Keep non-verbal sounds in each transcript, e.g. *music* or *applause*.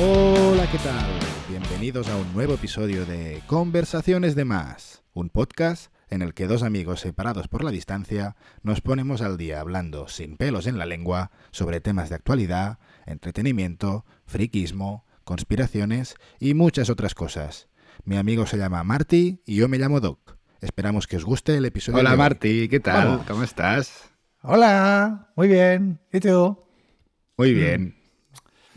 Hola, ¿qué tal? Bienvenidos a un nuevo episodio de Conversaciones de Más, un podcast en el que dos amigos separados por la distancia nos ponemos al día hablando sin pelos en la lengua sobre temas de actualidad, entretenimiento, friquismo, conspiraciones y muchas otras cosas. Mi amigo se llama Marty y yo me llamo Doc. Esperamos que os guste el episodio. Hola de hoy. Marty, ¿qué tal? Vamos. ¿Cómo estás? Hola, muy bien. ¿Y tú? Muy bien.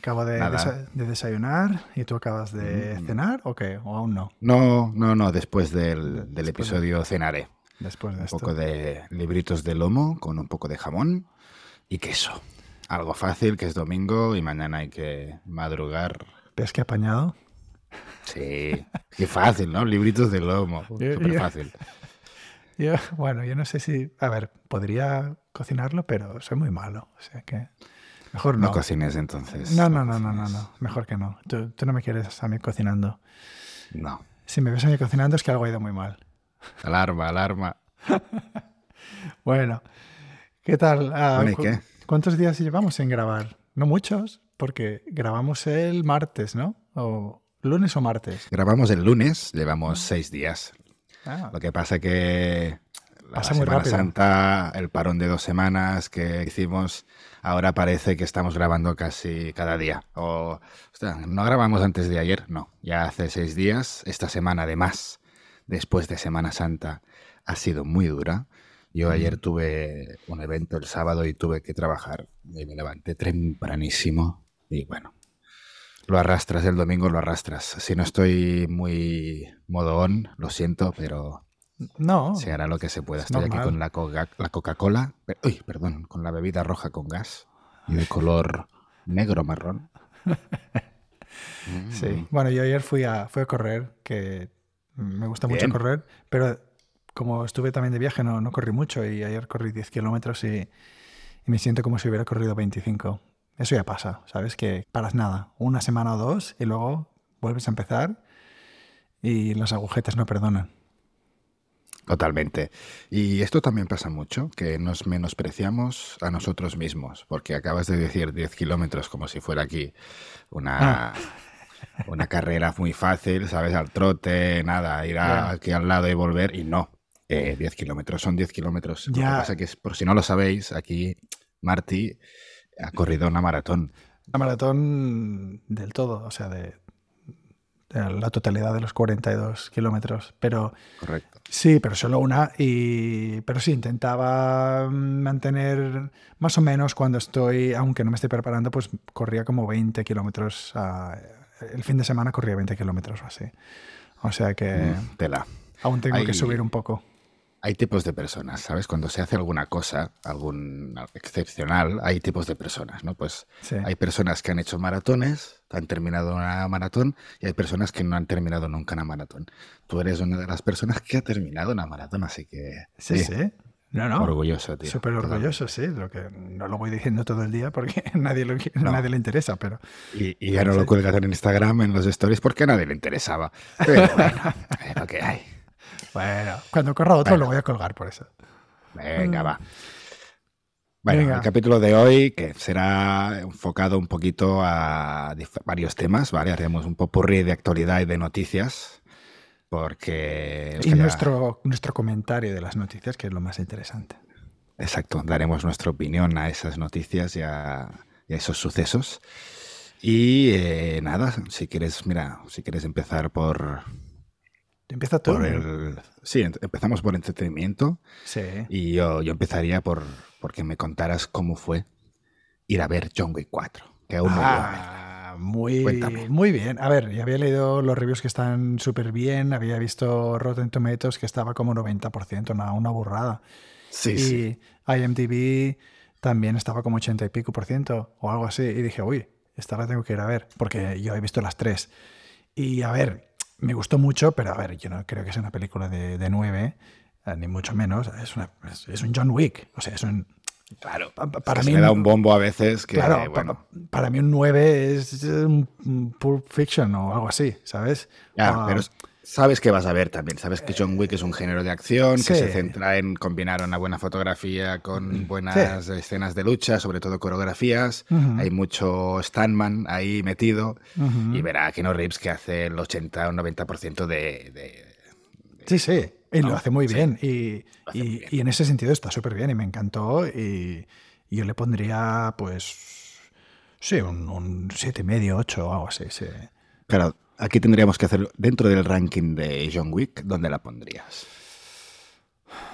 Acabo de, desa- de desayunar y tú acabas de Mm. cenar o qué? ¿O aún no? No, no, no, después del, del Después de- episodio cenaré. Después de Un esto. poco de libritos de lomo con un poco de jamón y queso. Algo fácil, que es domingo y mañana hay que madrugar. ¿Ves que apañado? Sí, qué fácil, ¿no? Libritos de lomo. *laughs* Súper fácil. *laughs* Yo, bueno, yo no sé si... A ver, podría cocinarlo, pero soy muy malo. O sea que... Mejor No no. cocines entonces. No, no, no, no, no, no. Mejor que no. Tú, tú no me quieres a mí cocinando. No. Si me ves a mí cocinando es que algo ha ido muy mal. Alarma, alarma. *laughs* Bueno, ¿qué tal? Ah, Bueno, ¿y cu- qué? ¿Cuántos días llevamos sin grabar? No muchos, porque grabamos el martes, ¿no? O lunes o martes. Grabamos el lunes, llevamos seis días. Ah, Lo que pasa que la Pasa Semana. Santa, el parón de dos semanas que hicimos, ahora parece que estamos grabando casi cada día. O, no grabamos antes de ayer, no. Ya hace seis días, esta semana además, después de Semana Santa, ha sido muy dura. Yo ayer tuve un evento el sábado y tuve que trabajar. Y me levanté tempranísimo y bueno, lo arrastras el domingo, lo arrastras. Si no estoy muy modo on, lo siento, pero no, se hará lo que se pueda. es Estoy aquí con la Coca- la Coca-Cola, uy, perdón, con la bebida roja con gas y de color negro marrón. *laughs* sí. Mm. Bueno, yo ayer fui a, fui a correr, que me gusta mucho correr, pero como estuve también de viaje no, no corrí mucho y ayer corrí 10 kilómetros y, y me siento como si hubiera corrido 25. Eso ya pasa, ¿sabes? Que paras nada, una semana o dos y luego vuelves a empezar y las agujetas no perdonan. Totalmente. Y esto también pasa mucho, que nos menospreciamos a nosotros mismos, porque acabas de decir 10 kilómetros como si fuera aquí una, Ah. *laughs* una carrera muy fácil, ¿sabes? Al trote, nada, ir a- aquí al lado y volver, y no. Eh, 10 kilómetros son 10 kilómetros. Lo que pasa que, es, por si no lo sabéis, aquí Marty ha corrido una maratón. La maratón del todo, o sea, de la totalidad de los 42 kilómetros. Pero Correcto. sí, pero solo una. Y, pero sí, intentaba mantener más o menos cuando estoy, aunque no me estoy preparando, pues corría como 20 kilómetros. el fin de semana corría 20 kilómetros o así. O sea que Mm, Tela. aún tengo que subir un poco. Hay tipos de personas, ¿sabes? Cuando se hace alguna cosa, algún excepcional, hay tipos de personas, ¿no? Pues Sí. hay personas que han hecho maratones, han terminado una maratón, y hay personas que no han terminado nunca una maratón. Tú eres una de las personas que ha terminado una maratón, así que Sí, sí, sí. No, no. orgulloso, tío. Súper orgulloso, sí. Lo que no lo voy diciendo todo el día porque *laughs* nadie, lo, No. nadie le interesa, pero Y, y ya no Sí. lo cuelgas en Instagram, en los stories, porque a nadie le interesaba. Pero bueno, *laughs* es lo que hay. Bueno, cuando corra otro Bueno. lo voy a colgar por eso. Venga, va. Bueno, Venga. el capítulo de hoy que será enfocado un poquito a varios temas, ¿vale? Haremos un popurrí de actualidad y de noticias, porque... Y nuestro, nuestro comentario de las noticias, que es lo más interesante. Exacto, daremos nuestra opinión a esas noticias y a, y a esos sucesos. Y eh, nada, si quieres, mira, si quieres empezar por, Empieza tú. por el... Sí, em- empezamos por entretenimiento. Sí. Y yo, yo empezaría por porque me contaras cómo fue ir a ver John Wick 4, que aún no. Ah, muy, Cuéntame. muy bien. A ver, ya había leído los reviews que están súper bien, había visto Rotten Tomatoes que estaba como 90%, una, una burrada. Sí, y sí. IMDb también estaba como 80 y pico por ciento o algo así. Y dije, uy, esta la tengo que ir a ver, porque yo he visto las tres. Y a ver, me gustó mucho, pero a ver, yo no creo que sea una película de, de 9, eh, ni mucho menos. Es, una- es- es un John Wick. O sea, es un. Claro. Para mí, se me da un- bombo a veces que, claro, bueno, para mí un 9 es un Pulp Fiction o algo así, ¿sabes? ya, Ah, pero es- sabes que vas a ver también. Sabes que John Wick es un género de acción que se centra en combinar una buena fotografía con buenas escenas de lucha, sobre todo coreografías. Hay mucho Stuntman ahí metido y verá que no Reeves que hace el 80 o 90% de, de, Sí, sí. Y lo hace muy bien. Y, y, en ese sentido está súper bien y me encantó. Y, yo le pondría, pues, sí, un, un 7,5, 8 o algo así. Sí. Claro, Aquí tendríamos que hacer dentro del ranking de John Wick, ¿dónde la pondrías?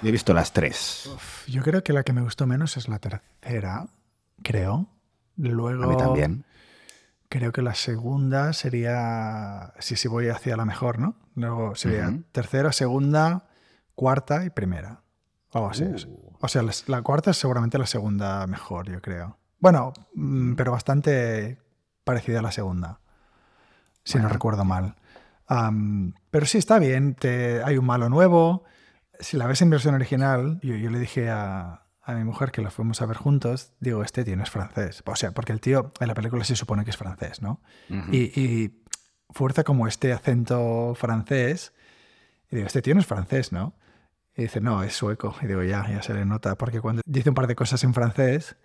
Yo he visto las tres. yo creo que la que me gustó menos es la tercera, creo. Luego. A mí también. Creo que la segunda sería. Sí, sí, voy hacia la mejor, ¿no? Luego sería tercera, segunda, cuarta y primera. Algo así. Uh. O sea, la cuarta es seguramente la segunda mejor, yo creo. Bueno, mm, pero bastante parecida a la segunda si no recuerdo mal. pero sí, está bien, te, hay un malo nuevo. Si la ves en versión original, yo, le dije a, mi mujer que lo fuimos a ver juntos, digo, este tío no es francés. O sea, porque el tío en la película se supone que es francés, ¿no? y, fuerza como este acento francés. Y digo, este tío no es francés, ¿no? Y dice, no, es sueco. Y digo, ya, ya se le nota, porque cuando dice un par de cosas en francés,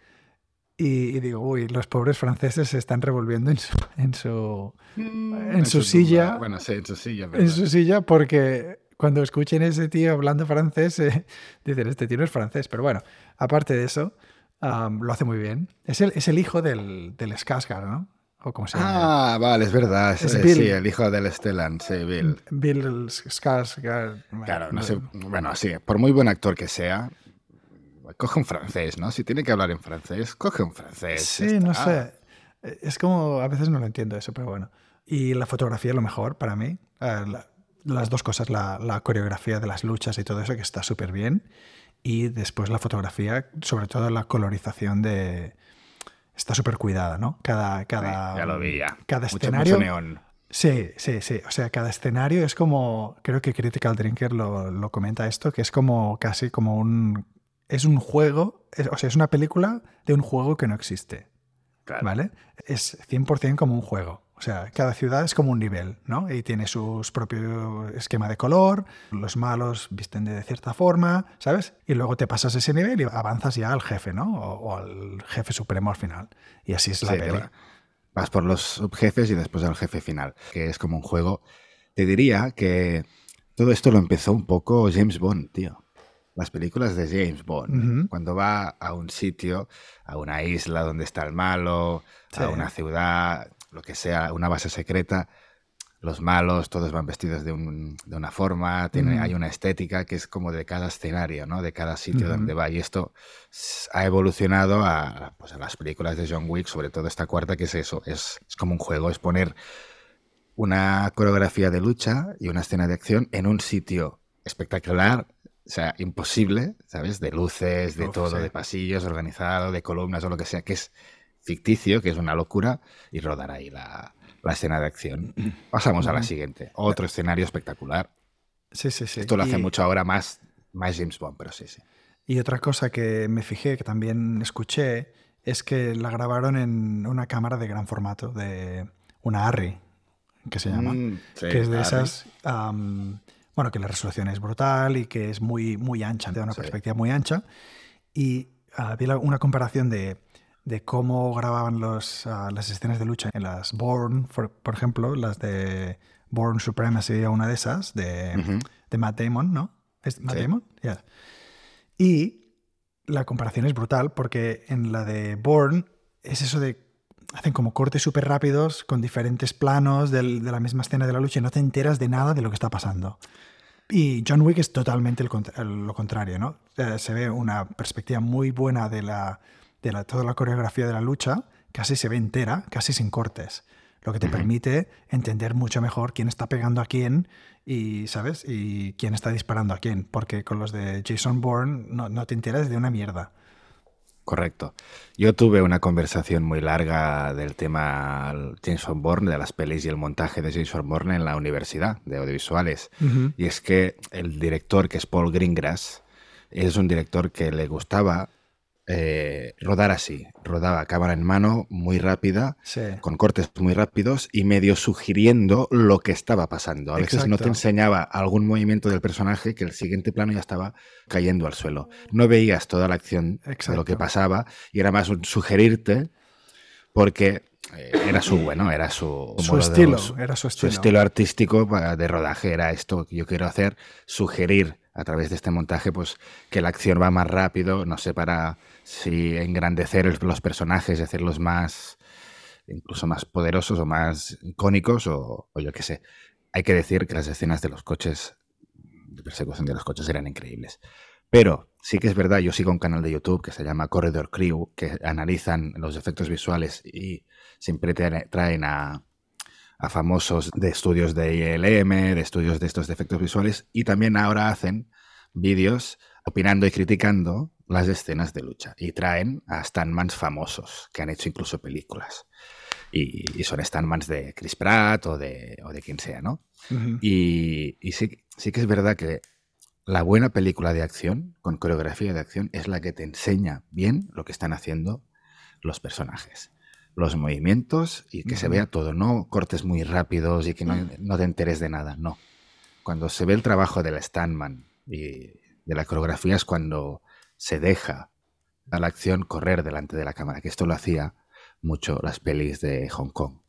y, digo, uy, los pobres franceses se están revolviendo en su, en su, mm, en su, silla. Bueno, sí, en su silla. En su silla porque cuando escuchen a ese tío hablando francés, eh, *laughs* dicen, este tío no es francés. Pero bueno, aparte de eso, lo hace muy bien. Es el, es el hijo del, del Skarsgård, ¿no? ¿O cómo se llama? Ah, vale, es verdad. Es, sí, el hijo del Stellan, sí, Bill. Bill Skarsgård. Claro, no sé. Bueno, sí, por muy buen actor que sea, coge un francés, ¿no? Si tiene que hablar en francés, coge un francés. Sí, no sé. Es como, a veces no lo entiendo eso, pero bueno. Y la fotografía es lo mejor para mí. Eh, las dos cosas, la, coreografía de las luchas y todo eso, que está súper bien. Y después la fotografía, sobre todo la colorización de... Está súper cuidada, ¿no? Cada, cada, ya lo vi Cada escenario... neón. Sí, sí, sí. O sea, cada escenario es como, creo que Critical Drinker lo, lo, comenta esto, que es como casi como un es un juego, o sea, es una película de un juego que no existe. ¿Vale? Es 100% como un juego. O sea, cada ciudad es como un nivel, ¿no? Y tiene su propio esquema de color, los malos visten de cierta forma, ¿sabes? Y luego te pasas ese nivel y avanzas ya al jefe, ¿no? O, al jefe supremo al final. Y así es la peli. Vas por los subjefes y después al jefe final, que es como un juego. Te diría que todo esto lo empezó un poco James Bond, tío las películas de James Bond, cuando va a un sitio, a una isla donde está el malo, a una ciudad, lo que sea, una base secreta, los malos todos van vestidos de, una forma, tiene, hay una estética que es como de cada escenario, ¿no? de cada sitio donde va. Y esto ha evolucionado a, pues, a, las películas de John Wick, sobre todo esta cuarta, que es eso, es, es como un juego, es poner una coreografía de lucha y una escena de acción en un sitio espectacular, sea, imposible, ¿sabes? De luces, de todo, de pasillos organizado, de columnas o lo que sea, que es ficticio, que es una locura, y rodar ahí la, escena de acción. *clears throat* Pasamos a la siguiente. Otro escenario espectacular. Sí, sí, sí. Esto lo hace mucho ahora más, más James Bond, pero sí, sí. Y otra cosa que me fijé, que también escuché, es que la grabaron en una cámara de gran formato, de una Arri, que se llama. Mm, que es de esas bueno, que la resolución es brutal y que es muy, muy ancha, te da una perspectiva muy ancha. Y había una comparación de, de cómo grababan los, ah, las escenas de lucha en las Born, por, ejemplo, las de Born Supremacy, una de esas, de, de Matt Damon, ¿no? ¿Es Matt Damon? Y la comparación es brutal porque en la de Born es eso de hacen como cortes súper rápidos con diferentes planos de la misma escena de la lucha y no te enteras de nada de lo que está pasando. Y John Wick es totalmente lo contrario, ¿no? se ve una perspectiva muy buena de, la, de la, toda la coreografía de la lucha, casi se ve entera, casi sin cortes, lo que te permite entender mucho mejor quién está pegando a quién y, ¿sabes? Y quién está disparando a quién, porque con los de Jason Bourne no, no te enteras de una mierda. Correcto. Yo tuve una conversación muy larga del tema Jason Bourne, de las pelis y el montaje de Jason Bourne en la universidad de audiovisuales. Y es que el director, que es Paul Greengrass, es un director que le gustaba eh, rodar así. Rodaba cámara en mano, muy rápida, Sí. con cortes muy rápidos y medio sugiriendo lo que estaba pasando. A veces no te enseñaba algún movimiento del personaje que el siguiente plano ya estaba cayendo al suelo. No veías toda la acción de lo que pasaba y era más un sugerirte porque eh, era su bueno, era su, estilo, era su su estilo. estilo artístico de rodaje era esto que yo quiero hacer, sugerir a través de este montaje pues que la acción va más rápido, no sé para si engrandecer los personajes y hacerlos más incluso más poderosos o más icónicos o, o yo qué sé. Hay que decir que las escenas de los coches, de persecución de los coches eran increíbles. Pero sí que es verdad, yo sigo un canal de YouTube que se llama Corridor Crew, que analizan los efectos visuales y siempre traen- a, a famosos de estudios de ILM, de estudios de estos efectos visuales, y también ahora hacen vídeos opinando y criticando las escenas de lucha. Y traen a stuntmans famosos, que han hecho incluso películas. Y, y son stuntmans de Chris Pratt o de, o de quien sea, ¿no? Y, y sí, sí que es verdad que la buena película de acción, con coreografía de acción, es la que te enseña bien lo que están haciendo los personajes. Los movimientos y que se vea todo, no cortes muy rápidos y que no, no te enteres de nada, no. Cuando se ve el trabajo del stuntman y de la coreografía es cuando se deja a la acción correr delante de la cámara, que esto lo hacía mucho las pelis de Hong Kong.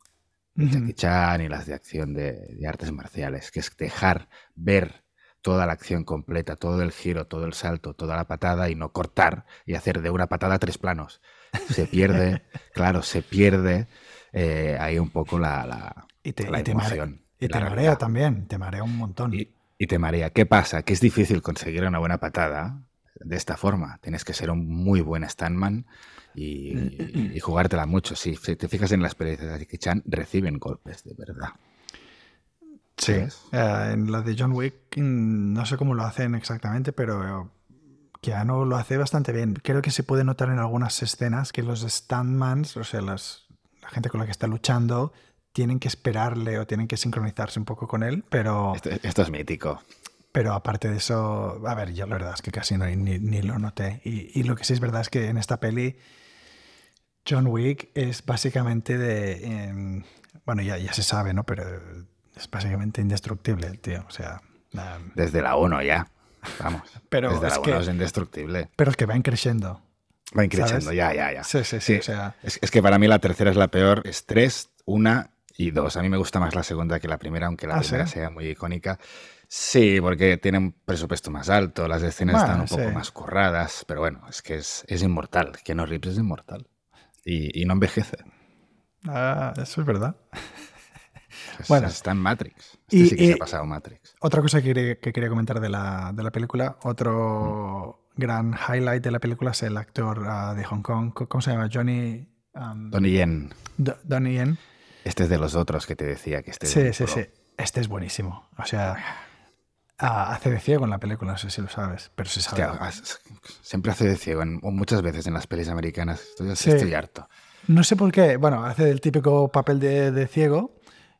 Ujú. Jackie Chan y las de acción de, de artes marciales, que es dejar ver toda la acción completa, todo el giro, todo el salto, toda la patada y no cortar y hacer de una patada tres planos. Se pierde, *laughs* claro, se pierde eh, ahí un poco la, la, Y te, la y te marea, emoción. y te marea también, te marea un montón. Y, y te marea. ¿Qué pasa? Que es difícil conseguir una buena patada de esta forma. Tienes que ser un muy buen stuntman y, y jugártela mucho. Si te fijas en las pelis de Jackie Chan, reciben golpes, de verdad. Sí, eh, en la de John Wick mm, no sé cómo lo hacen exactamente, pero Keanu lo hace bastante bien. Creo que se puede notar en algunas escenas que los stuntmans, o sea, las, la gente con la que está luchando, tienen que esperarle o tienen que sincronizarse un poco con él, pero, Esto, esto es mítico. Pero aparte de eso, a ver, yo la verdad es que casi no, ni, ni lo noté. Y, y lo que sí es verdad es que en esta peli John Wick es básicamente de... em, bueno, ya, ya se sabe, ¿no? Pero es básicamente indestructible el tío. O sea... Desde la 1 ya. Vamos. *laughs* Pero Desde es la 1 que- es indestructible. pero es que va creciendo. Va increciendo, ¿sabes? ya, ya, ya. Sí, sí, sí. Sí. O sea, Es, es que para mí la tercera es la peor. Es 3, 1 y 2. A mí me gusta más la segunda que la primera, aunque la ¿Ah, primera sí? sea muy icónica. Sí, porque tiene un presupuesto más alto, las escenas Bueno, están un poco más curradas, pero bueno, es que es, es inmortal. Keanu Reeves es inmortal. Y, y no envejece. ah, eso es verdad. Es- Bueno. está en Matrix. Este Y- sí que se ha pasado Matrix. Otra cosa que, quería- que quería comentar de la, de la película, otro gran highlight de la película es el actor ah, de Hong Kong. ¿Cómo se llama? Johnny... um, Donnie Yen. Do- Donnie Yen. Este es de los otros que te decía que este es Sí, muy sí, pro. sí. Este es buenísimo. O sea, hace de ciego en la película, no sé si lo sabes, pero se sabe. Hostia, siempre hace de ciego, en- muchas veces en las pelis americanas. Estoy, Sí. estoy harto. No sé por qué. Bueno, hace el típico papel de, de ciego,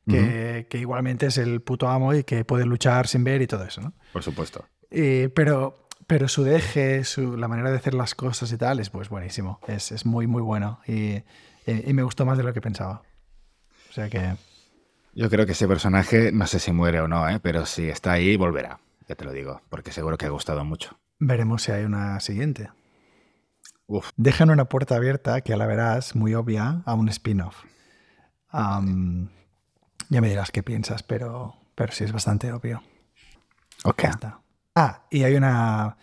que, que igualmente es el puto amo y que puede luchar sin ver y todo eso, ¿no? Por supuesto. Y- pero, pero su deje, su, la manera de hacer las cosas y tal, es pues buenísimo. Es, es muy, muy bueno. Y, y- y me gustó más de lo que pensaba. O sea que. Yo creo que ese personaje, no sé si muere o no, ¿eh? pero si está ahí, volverá. Ya te lo digo, porque seguro que ha gustado mucho. Veremos si hay una siguiente. Uf. Dejan una puerta abierta, que a la verás, muy obvia, a un spin-off. Ya me dirás qué piensas, pero, pero sí es bastante obvio. Ok. Ya está. Ah, y hay una,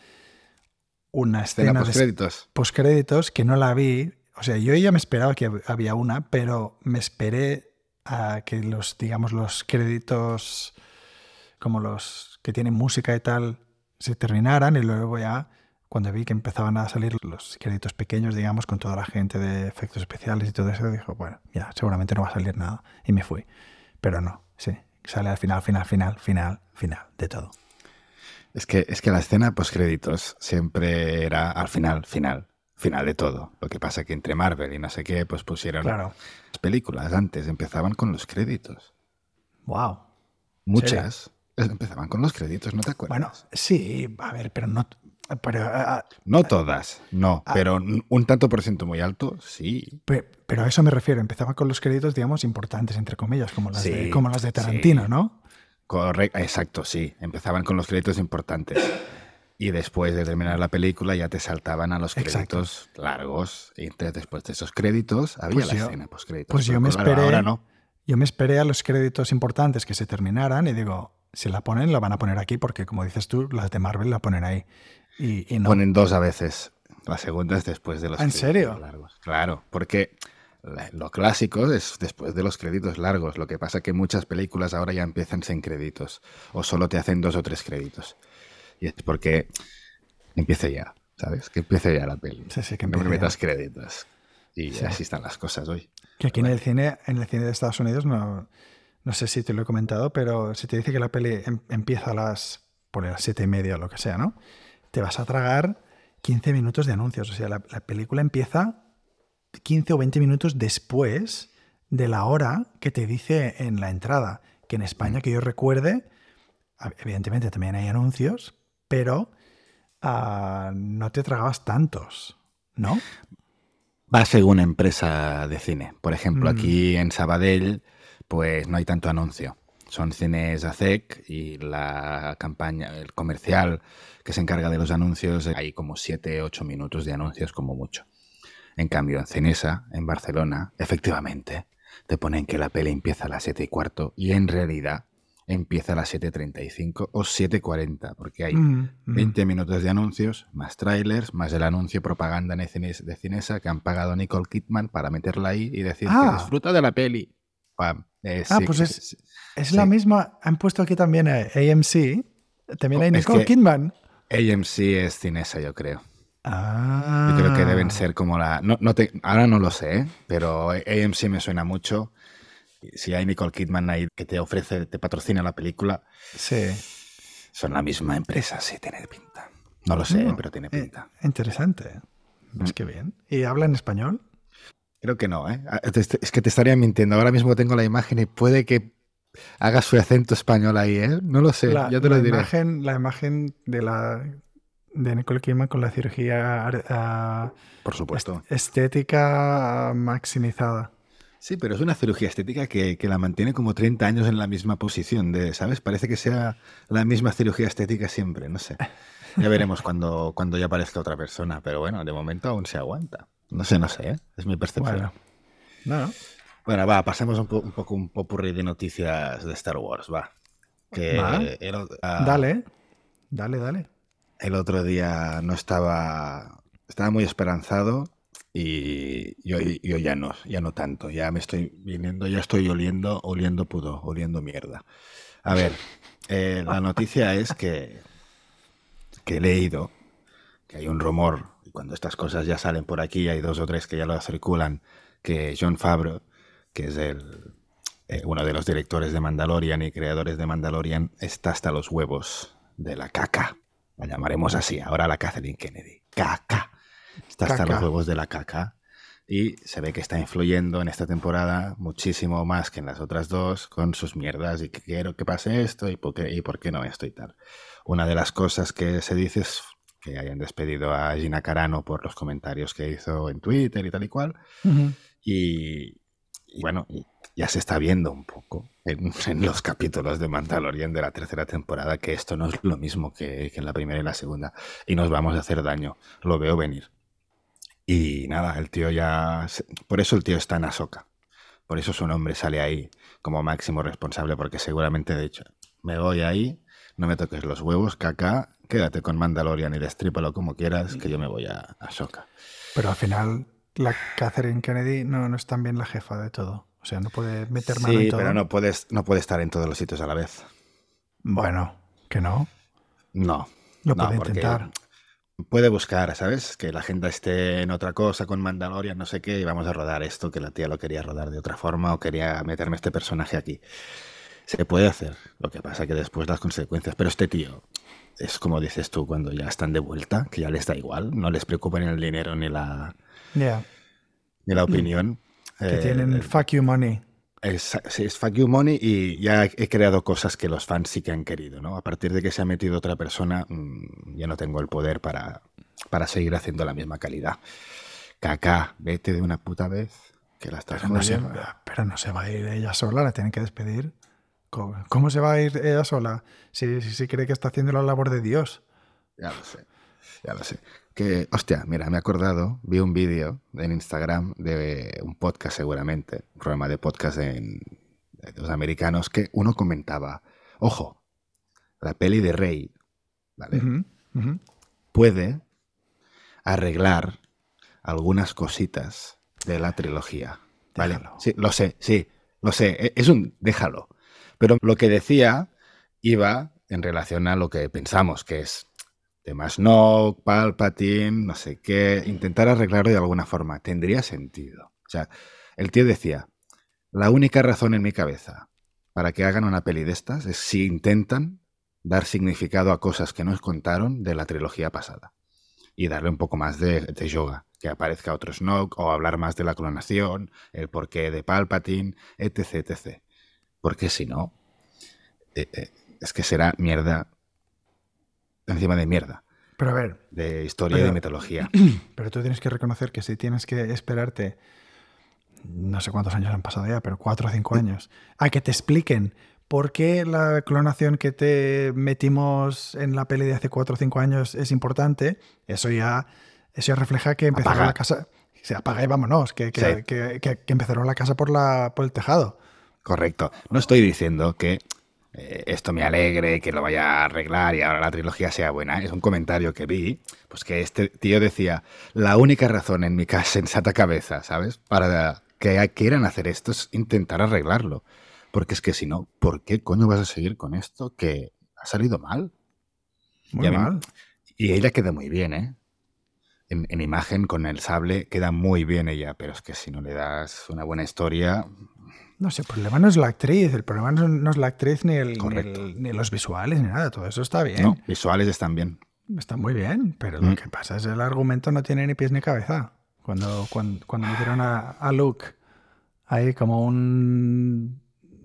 una Escena escena post de créditos. postcréditos que no la vi. O sea, yo ya me esperaba que hab- había una, pero me esperé a que los, digamos, los créditos, como los que tienen música y tal, se terminaran y luego ya, cuando vi que empezaban a salir los créditos pequeños, digamos, con toda la gente de efectos especiales y todo eso, dijo, bueno, ya, seguramente no va a salir nada. Y me fui. Pero no, sí, sale al final, final, final, final, final, de todo. Es que, es que la escena post créditos siempre era al final, final, final de todo. Lo que pasa que entre Marvel y no sé qué, pues pusieron Claro. las películas antes, empezaban con los créditos. Wow. Muchas empezaban con los créditos, ¿no te acuerdas? Bueno, sí, a ver, pero no. Pero, ah, No todas, no, Ah. pero un tanto por ciento muy alto, sí. pe- pero a eso me refiero. Empezaba con los créditos, digamos, importantes, entre comillas, como las, de, como las de Tarantino, sí. ¿no? Correcto, exacto, sí. Empezaban con los créditos importantes. Y después de terminar la película ya te saltaban a los Exacto. créditos largos. Y entonces después de esos créditos había Pues la yo- escena post créditos. pues yo me esperé- Ahora no. Yo me esperé a los créditos importantes que se terminaran y digo, si la ponen, la van a poner aquí porque, como dices tú, las de Marvel la ponen ahí. Y, y no. Ponen dos a veces. La segunda es después de los ¿Ah, en créditos serio? largos. Claro, porque lo clásico es después de los créditos largos. Lo que pasa que muchas películas ahora ya empiezan sin créditos. O solo te hacen dos o tres créditos. Y es porque empiece ya, ¿sabes? Que empiece ya la peli. Sí, sí, que no me metas créditos. Y Sí. así están las cosas hoy. Que aquí en el cine, en el cine de Estados Unidos, no, no sé si te lo he comentado, pero si te dice que la peli em- empieza a las, por las siete y media o lo que sea, ¿no? Te vas a tragar 15 minutos de anuncios. O sea, la, la película empieza 15 o 20 minutos después de la hora que te dice en la entrada. Que en España, que yo recuerde, evidentemente también hay anuncios, pero ah, no te tragabas tantos, ¿no? Va según empresa de cine. Por ejemplo, Mm. aquí en Sabadell, pues no hay tanto anuncio. Son cines ACEC y la campaña, el comercial que se encarga de los anuncios, hay como 7, 8 minutos de anuncios como mucho. En cambio, en Cinesa, en Barcelona, efectivamente, te ponen que la peli empieza a las 7 y cuarto y en realidad empieza a las 7.35 o 7.40, porque hay Mm, mm. 20 minutos de anuncios, más trailers, más el anuncio propaganda de Cines- de Cinesa que han pagado a Nicole Kidman para meterla ahí y decir Ah. que disfruta de la peli. Pam. Eh, Ah, sí, pues es- sí. Es Sí. la misma, han puesto aquí también a AMC, también Oh, hay Nicole Kidman. AMC es Cinesa, yo creo. Ah. Yo creo que deben ser como la... No, no te- ahora no lo sé, ¿eh? pero AMC me suena mucho. Si hay Nicole Kidman ahí que te ofrece, te patrocina la película, Sí. son la misma empresa, sí, tiene pinta. No lo sé, No, pero tiene eh, pinta. interesante. Mm. Es que bien. ¿Y habla en español? Creo que no, ¿eh? Ah, Es que te estaría mintiendo. Ahora mismo tengo la imagen y puede que haga su acento español ahí, ¿eh? No lo sé, la, ya te lo la diré. Imagen, la imagen de la de Nicole Kidman con la cirugía ah, Por supuesto. estética maximizada. Sí, pero es una cirugía estética que, que la mantiene como 30 años en la misma posición, de, ¿sabes? Parece que sea la misma cirugía estética siempre, no sé. Ya veremos *laughs* cuando, cuando ya aparezca otra persona, pero bueno, de momento aún se aguanta. No sé, no sé, ¿eh? Es mi percepción. Bueno. No, Bueno, va, pasemos un, po- un poco un popurrí de noticias de Star Wars, va. Que Va. el ah, Dale. Dale, dale. el otro día no estaba, estaba muy esperanzado y yo, ya no, ya no tanto, ya me estoy viniendo, ya estoy oliendo, oliendo pudo, oliendo mierda. A ver, eh, la noticia es que, que he leído que hay un rumor, y cuando estas cosas ya salen por aquí, hay dos o tres que ya lo circulan, que John Favreau, que es el, eh, uno de los directores de Mandalorian y creadores de Mandalorian, está hasta los huevos de la caca. La llamaremos así, ahora la Kathleen Kennedy. Caca. Está hasta los huevos de la caca. Y se ve que está influyendo en esta temporada muchísimo más que en las otras dos con sus mierdas y que quiero que pase esto y por qué, y por qué no esto y tal. Una de las cosas que se dice es que hayan despedido a Gina Carano por los comentarios que hizo en Twitter y tal y cual. Ujú. Y, y bueno, ya se está viendo un poco en, *laughs* en los capítulos de Mandalorian de la tercera temporada que esto no es lo mismo que, que en la primera y la segunda. Y nos vamos a hacer daño. Lo veo venir. Y nada, el tío ya... Por eso el tío está en Ahsoka. Por eso su nombre sale ahí como máximo responsable, porque seguramente, de hecho, me voy ahí, no me toques los huevos, caca, quédate con Mandalorian y destrípalo como quieras, que yo me voy a Ahsoka. Pero al final, la Catherine Kennedy no, no es también la jefa de todo. O sea, no puede meter mano Sí, en todo. pero no puedes, no puedes estar en todos los sitios a la vez. Bueno, que no. No. Lo no, puede intentar. Puede buscar, ¿sabes? Que la gente esté en otra cosa con Mandalorian, no sé qué, y vamos a rodar esto, que la tía lo quería rodar de otra forma o quería meterme este personaje aquí. Se puede hacer, lo que pasa que después las consecuencias. Pero este tío es como dices tú, cuando ya están de vuelta, que ya les da igual, no les preocupa ni el dinero ni la, Ya. ni la opinión. Que Eh, tienen el- fuck you money. Es, es fuck you money y ya he creado cosas que los fans sí que han querido, ¿no? A partir de que se ha metido otra persona, mm, ya no tengo el poder para, para seguir haciendo la misma calidad. Caca, vete de una puta vez, que la estás Pero no, se, jodiendo. pero no se va a ir ella sola, la tienen que despedir. ¿Cómo, cómo se va a ir ella sola si, si, si cree que está haciendo la labor de Dios? Ya lo sé, ya lo sé. Que, hostia, mira, me he acordado, vi un vídeo en Instagram de un podcast seguramente, un programa de podcast en- de los americanos, que uno comentaba, ojo, la peli de Rey, ¿vale? Puede arreglar algunas cositas de la trilogía, ¿vale? Déjalo. Sí, lo sé, sí, lo sé, e- es un déjalo. Pero lo que decía iba en relación a lo que pensamos, que es tema Snoke, Palpatine, no sé qué, intentar arreglarlo de alguna forma. Tendría sentido. O sea, el tío decía, la única razón en mi cabeza para que hagan una peli de estas es si intentan dar significado a cosas que nos contaron de la trilogía pasada y darle un poco más de, de yoga, que aparezca otro Snoke o hablar más de la clonación, el porqué de Palpatine, etc, etc. Porque si no, eh, eh, es que será mierda encima de mierda, Pero a ver, de historia y de mitología. *clears throat* pero tú tienes que reconocer que si tienes que esperarte, no sé cuántos años han pasado ya, pero cuatro o cinco años, a que te expliquen por qué la clonación que te metimos en la peli de hace cuatro o cinco años es importante, eso ya, eso ya refleja que empezaron Apaga. la casa. Se apaga y vámonos, que, que, Sí. que- que- que empezaron la casa por, la, por el tejado. Correcto. No estoy diciendo que eh, esto me alegre, que lo vaya a arreglar y ahora la trilogía sea buena. Es un comentario que vi, pues que este tío decía, la única razón en mi ca- *laughs* sensata cabeza, ¿sabes? Para que quieran hacer esto es intentar arreglarlo. Porque es que si no, ¿por qué coño vas a seguir con esto que ha salido mal? Muy Y mí- mal. Y ella queda muy bien, ¿eh? En, en imagen con el sable queda muy bien ella, pero es que si no le das una buena historia, No sé, el problema no es la actriz, el problema no, no es la actriz ni, el, ni, Correcto. el- ni los visuales ni nada, todo eso está bien. no, visuales están bien. Está muy bien, pero Mm. lo que pasa es el argumento no tiene ni pies ni cabeza. Cuando, cuando, cuando metieron a, a Luke ahí como un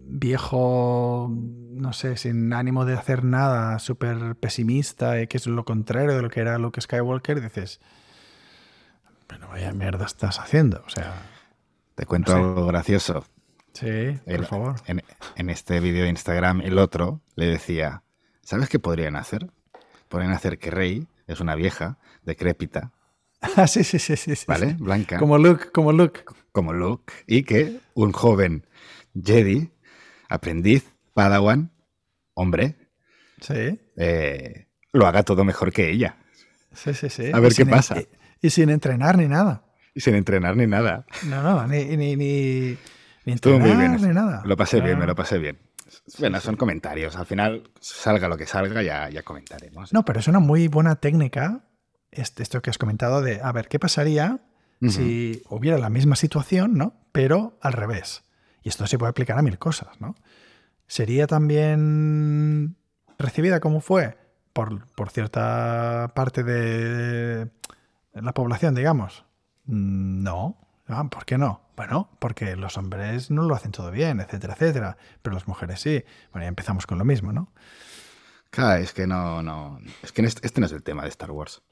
viejo, no sé, sin ánimo de hacer nada, súper pesimista, y que es lo contrario de lo que era Luke Skywalker, dices, pero vaya mierda estás haciendo. O sea, Te cuento No sé. algo gracioso. Sí, por El- favor. En, en este vídeo de Instagram, el otro le decía, ¿sabes qué podrían hacer? Podrían hacer que Rey es una vieja, decrépita, *laughs* Ah, sí, sí, sí, sí. ¿vale? sí. Blanca, Como Luke, como Luke. como Luke, y que un joven Jedi, aprendiz, Padawan, hombre, Sí, eh, lo haga todo mejor que ella, sí, sí. sí. A ver Y qué pasa. Y, y sin entrenar ni nada. y sin entrenar ni nada. No, no, ni, ni, ni, ni Estuvo muy bien. ni nada. Lo pasé bien, me lo pasé bien. Bueno, son comentarios. Al final, salga lo que salga, ya, ya comentaremos. No, pero es una muy buena técnica este- esto que has comentado de, a ver, ¿qué pasaría si hubiera la misma situación, ¿no? Pero al revés. Y esto se puede aplicar a mil cosas, ¿no? ¿Sería también recibida como fue por, por cierta parte de la población, digamos? Mm, No. Ah, ¿Por qué no? Bueno, porque los hombres no lo hacen todo bien, etcétera, etcétera. Pero las mujeres sí. Bueno, ya empezamos con lo mismo, ¿no? Claro, es que no, no. Es que este, este no es el tema de Star Wars.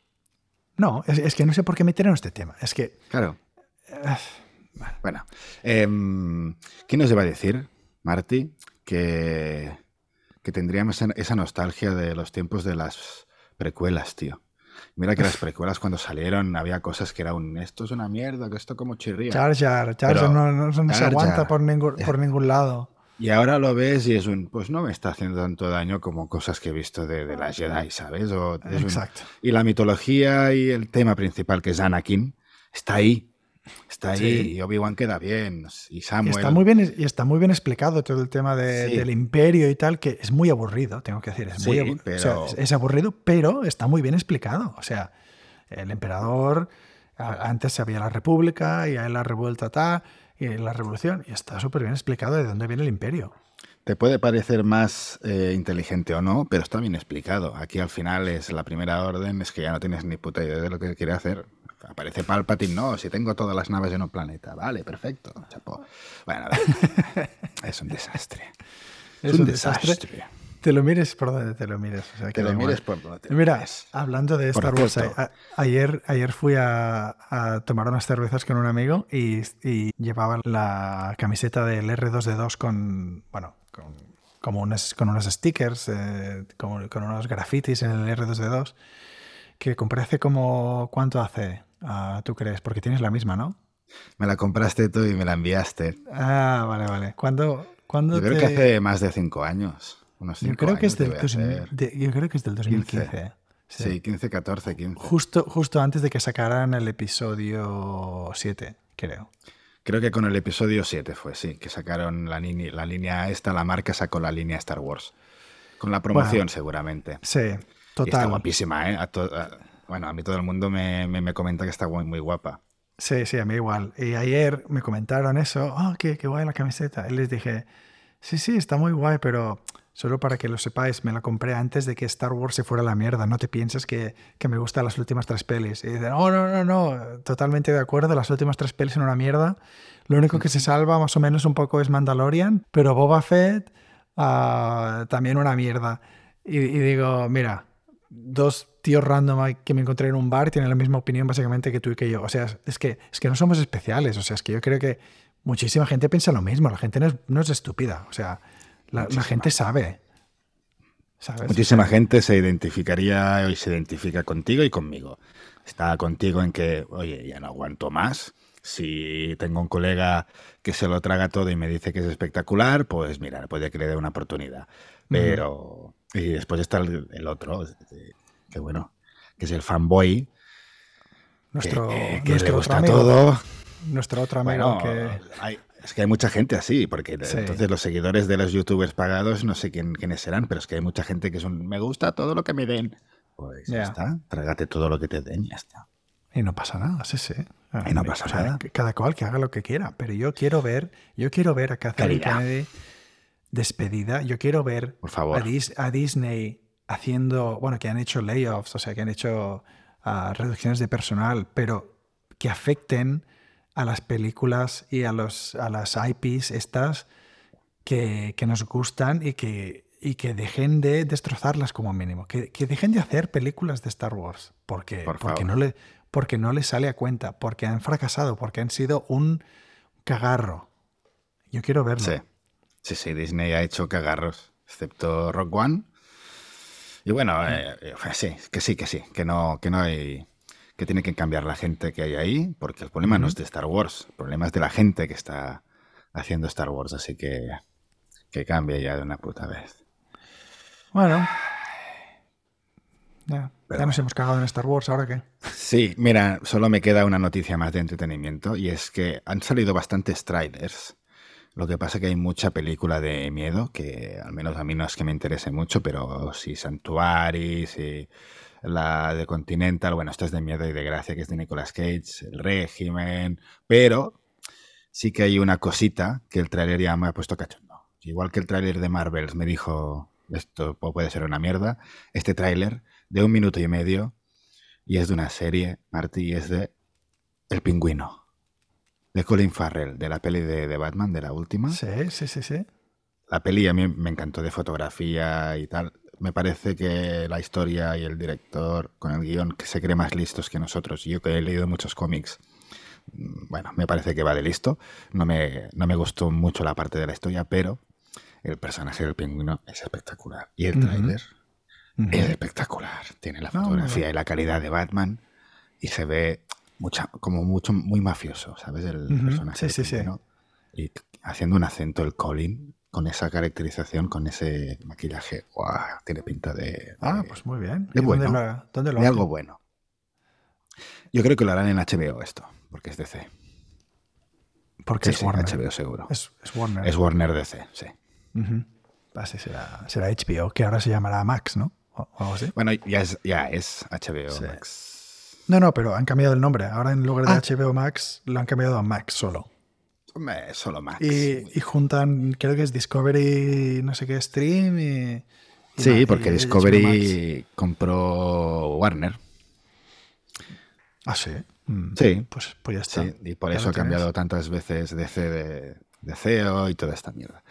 No, es, es que no sé por qué meter en este tema. Es que Claro. eh, Bueno. em, ¿Quién nos iba a decir, Marty, que, que tendríamos esa nostalgia de los tiempos de las precuelas, tío? Mira que las precuelas cuando salieron había cosas que era un esto es una mierda, que esto como chirría. Jar Pero no, no- se aguanta por ningún, *laughs* por ningún lado. Y ahora lo ves y es un, pues no me está haciendo tanto daño como cosas que he visto de, de las Jedi, ¿sabes? O es un- Exacto. y la mitología y el tema principal, que es Anakin, está ahí. Está ahí. Sí. Y Obi-Wan queda bien. Y Samuel. está, muy bien, y está muy bien explicado todo el tema de- Sí. del imperio y tal, que es muy aburrido, tengo que decir. Es, Sí, muy abu- o sea, pero- es- aburrido, pero está muy bien explicado. O sea, el emperador, antes había la república y hay la revuelta tal, y la revolución, y está súper bien explicado de dónde viene el imperio. Te puede parecer más eh, inteligente o no, pero está bien explicado. Aquí al final es la primera orden, es que ya no tienes ni puta idea de lo que quiere hacer. Aparece Palpatine, no, si tengo todas las naves en un planeta. Vale, perfecto. Bueno, *laughs* es un desastre. Es, un, desastre. Te lo mires por donde te lo mires. te lo mires por donde te Mira, hablando de Star Wars, ayer, ayer fui a, tomar unas cervezas con un amigo y, llevaba la camiseta del R2D2 con, bueno, con, como unas, con unos stickers, eh, con, con, unos grafitis en el R2D2, que compré hace como, ¿cuánto hace? Ah, ¿Tú crees? Porque tienes la misma, ¿no? Me la compraste tú y me la enviaste. Ah, vale, vale. ¿Cuándo, cuándo Yo creo que hace más de cinco años yo, creo que es del yo creo que es del 2015. Sí. 15, 14, 15. Justo, justo antes de que sacaran el episodio 7, creo. Creo que con el episodio 7 fue, sí, que sacaron la, la línea esta, la marca sacó la línea Star Wars. Con la promoción seguramente. Sí, total. está guapísima, ¿eh? Bueno, a mí todo el mundo me, me, comenta que está muy, muy, guapa. Sí, sí, a mí igual. Y ayer me comentaron eso, oh, qué, qué guay la camiseta. Y les dije, sí, sí, está muy guay, pero Solo para que lo sepáis, me la compré antes de que Star Wars se fuera a la mierda. No te pienses que, que me gustan las últimas tres pelis. Y dicen, oh, no, no, no, totalmente de acuerdo, las últimas tres pelis son una mierda. Lo único que se salva más o menos un poco es Mandalorian, pero Boba Fett uh, también una mierda. Y, y, digo, mira, dos tíos random que me encontré en un bar tienen la misma opinión básicamente que tú y que yo. O sea, es que, es que no somos especiales. O sea, es que yo creo que muchísima gente piensa lo mismo. La gente no es, no es estúpida. O sea, la, gente sabe. Muchísima gente se identificaría y se identifica contigo y conmigo. Está contigo en que, oye, ya no aguanto más. Si tengo un colega que se lo traga todo y me dice que es espectacular, pues mira, puede que le dé una oportunidad. Pero. Y después está el, otro, que bueno, que es el fanboy. Nuestro, que, le gusta todo. Nuestro otro amigo que. Es que hay mucha gente así, porque entonces los seguidores de los youtubers pagados no sé quién, quiénes serán, pero es que hay mucha gente que son, me gusta todo lo que me den. Pues ya está, trágate todo lo que te den, ya está. Y no pasa nada, sí, sí. Y no pasa nada. Cada cual que haga lo que quiera, pero yo quiero ver, yo quiero ver a Catherine Kennedy despedida, yo quiero ver Por favor. A, Disney haciendo, bueno, que han hecho layoffs, o sea, que han hecho ah, reducciones de personal, pero que afecten a las películas y a, los, a las IPs estas que, nos gustan y que, y que dejen de destrozarlas como mínimo. Que, dejen de hacer películas de Star Wars. Porque, porque, no le, porque no les sale a cuenta, porque han fracasado, porque han sido un cagarro. Yo quiero verlo. Sí, sí, sí Disney ha hecho cagarros, excepto Rock One. Y bueno, eh, eh, sí, que sí, que sí, que no, que no hay que tiene que cambiar la gente que hay ahí, porque el problema no es de Star Wars, el problema es de la gente que está haciendo Star Wars, así que que cambie ya de una puta vez. Bueno. Ya, nos hemos cagado en Star Wars, ¿ahora qué? Sí, mira, solo me queda una noticia más de entretenimiento y es que han salido bastantes trailers. Lo que pasa es que hay mucha película de miedo que al menos a mí no es que me interese mucho, pero sí Santuari, sí la de Continental, bueno, esta es de miedo y de gracia, que es de Nicolas Cage, el régimen, pero sí que hay una cosita que el trailer ya me ha puesto cachondo. Igual que el tráiler de Marvels me dijo, esto puede ser una mierda, este tráiler de un minuto y medio, y es de una serie, Marty, y es de El Pingüino, de Colin Farrell, de la peli de, de Batman, de la última. Sí, sí, sí, sí. La peli a mí me encantó de fotografía y tal me parece que la historia y el director con el guion que se cree más listos que nosotros. Yo que he leído muchos cómics, mm, bueno, me parece que va de listo. No me, no me gustó mucho la parte de la historia, pero el personaje del pingüino es espectacular. Y el tráiler es espectacular. Tiene la fotografía y la calidad de Batman y se ve mucha, como mucho, muy mafioso, ¿sabes? El personaje. Sí, sí, sí. Y haciendo un acento, el Colin, con esa caracterización, con ese maquillaje, tiene pinta de, Ah, pues muy bien. De, bueno, ¿Dónde lo, de algo bueno. Yo creo que lo harán en HBO esto, porque es DC. Porque es Warner. HBO seguro. Es, Warner. Es Warner DC, sí. Ah, será, será, HBO, que ahora se llamará Max, ¿no? O, algo así. Bueno, ya es, ya es HBO Max. No, no, pero han cambiado el nombre. Ahora en lugar de HBO ah. Max lo han cambiado a Max solo solo Max. Y, juntan, creo que es Discovery, no sé qué, Stream y... sí, porque Discovery compró Warner. Ah, sí. Mm, Sí, Pues, pues ya está. sí, y por eso ha cambiado tantas veces DC de, de CEO y toda esta mierda.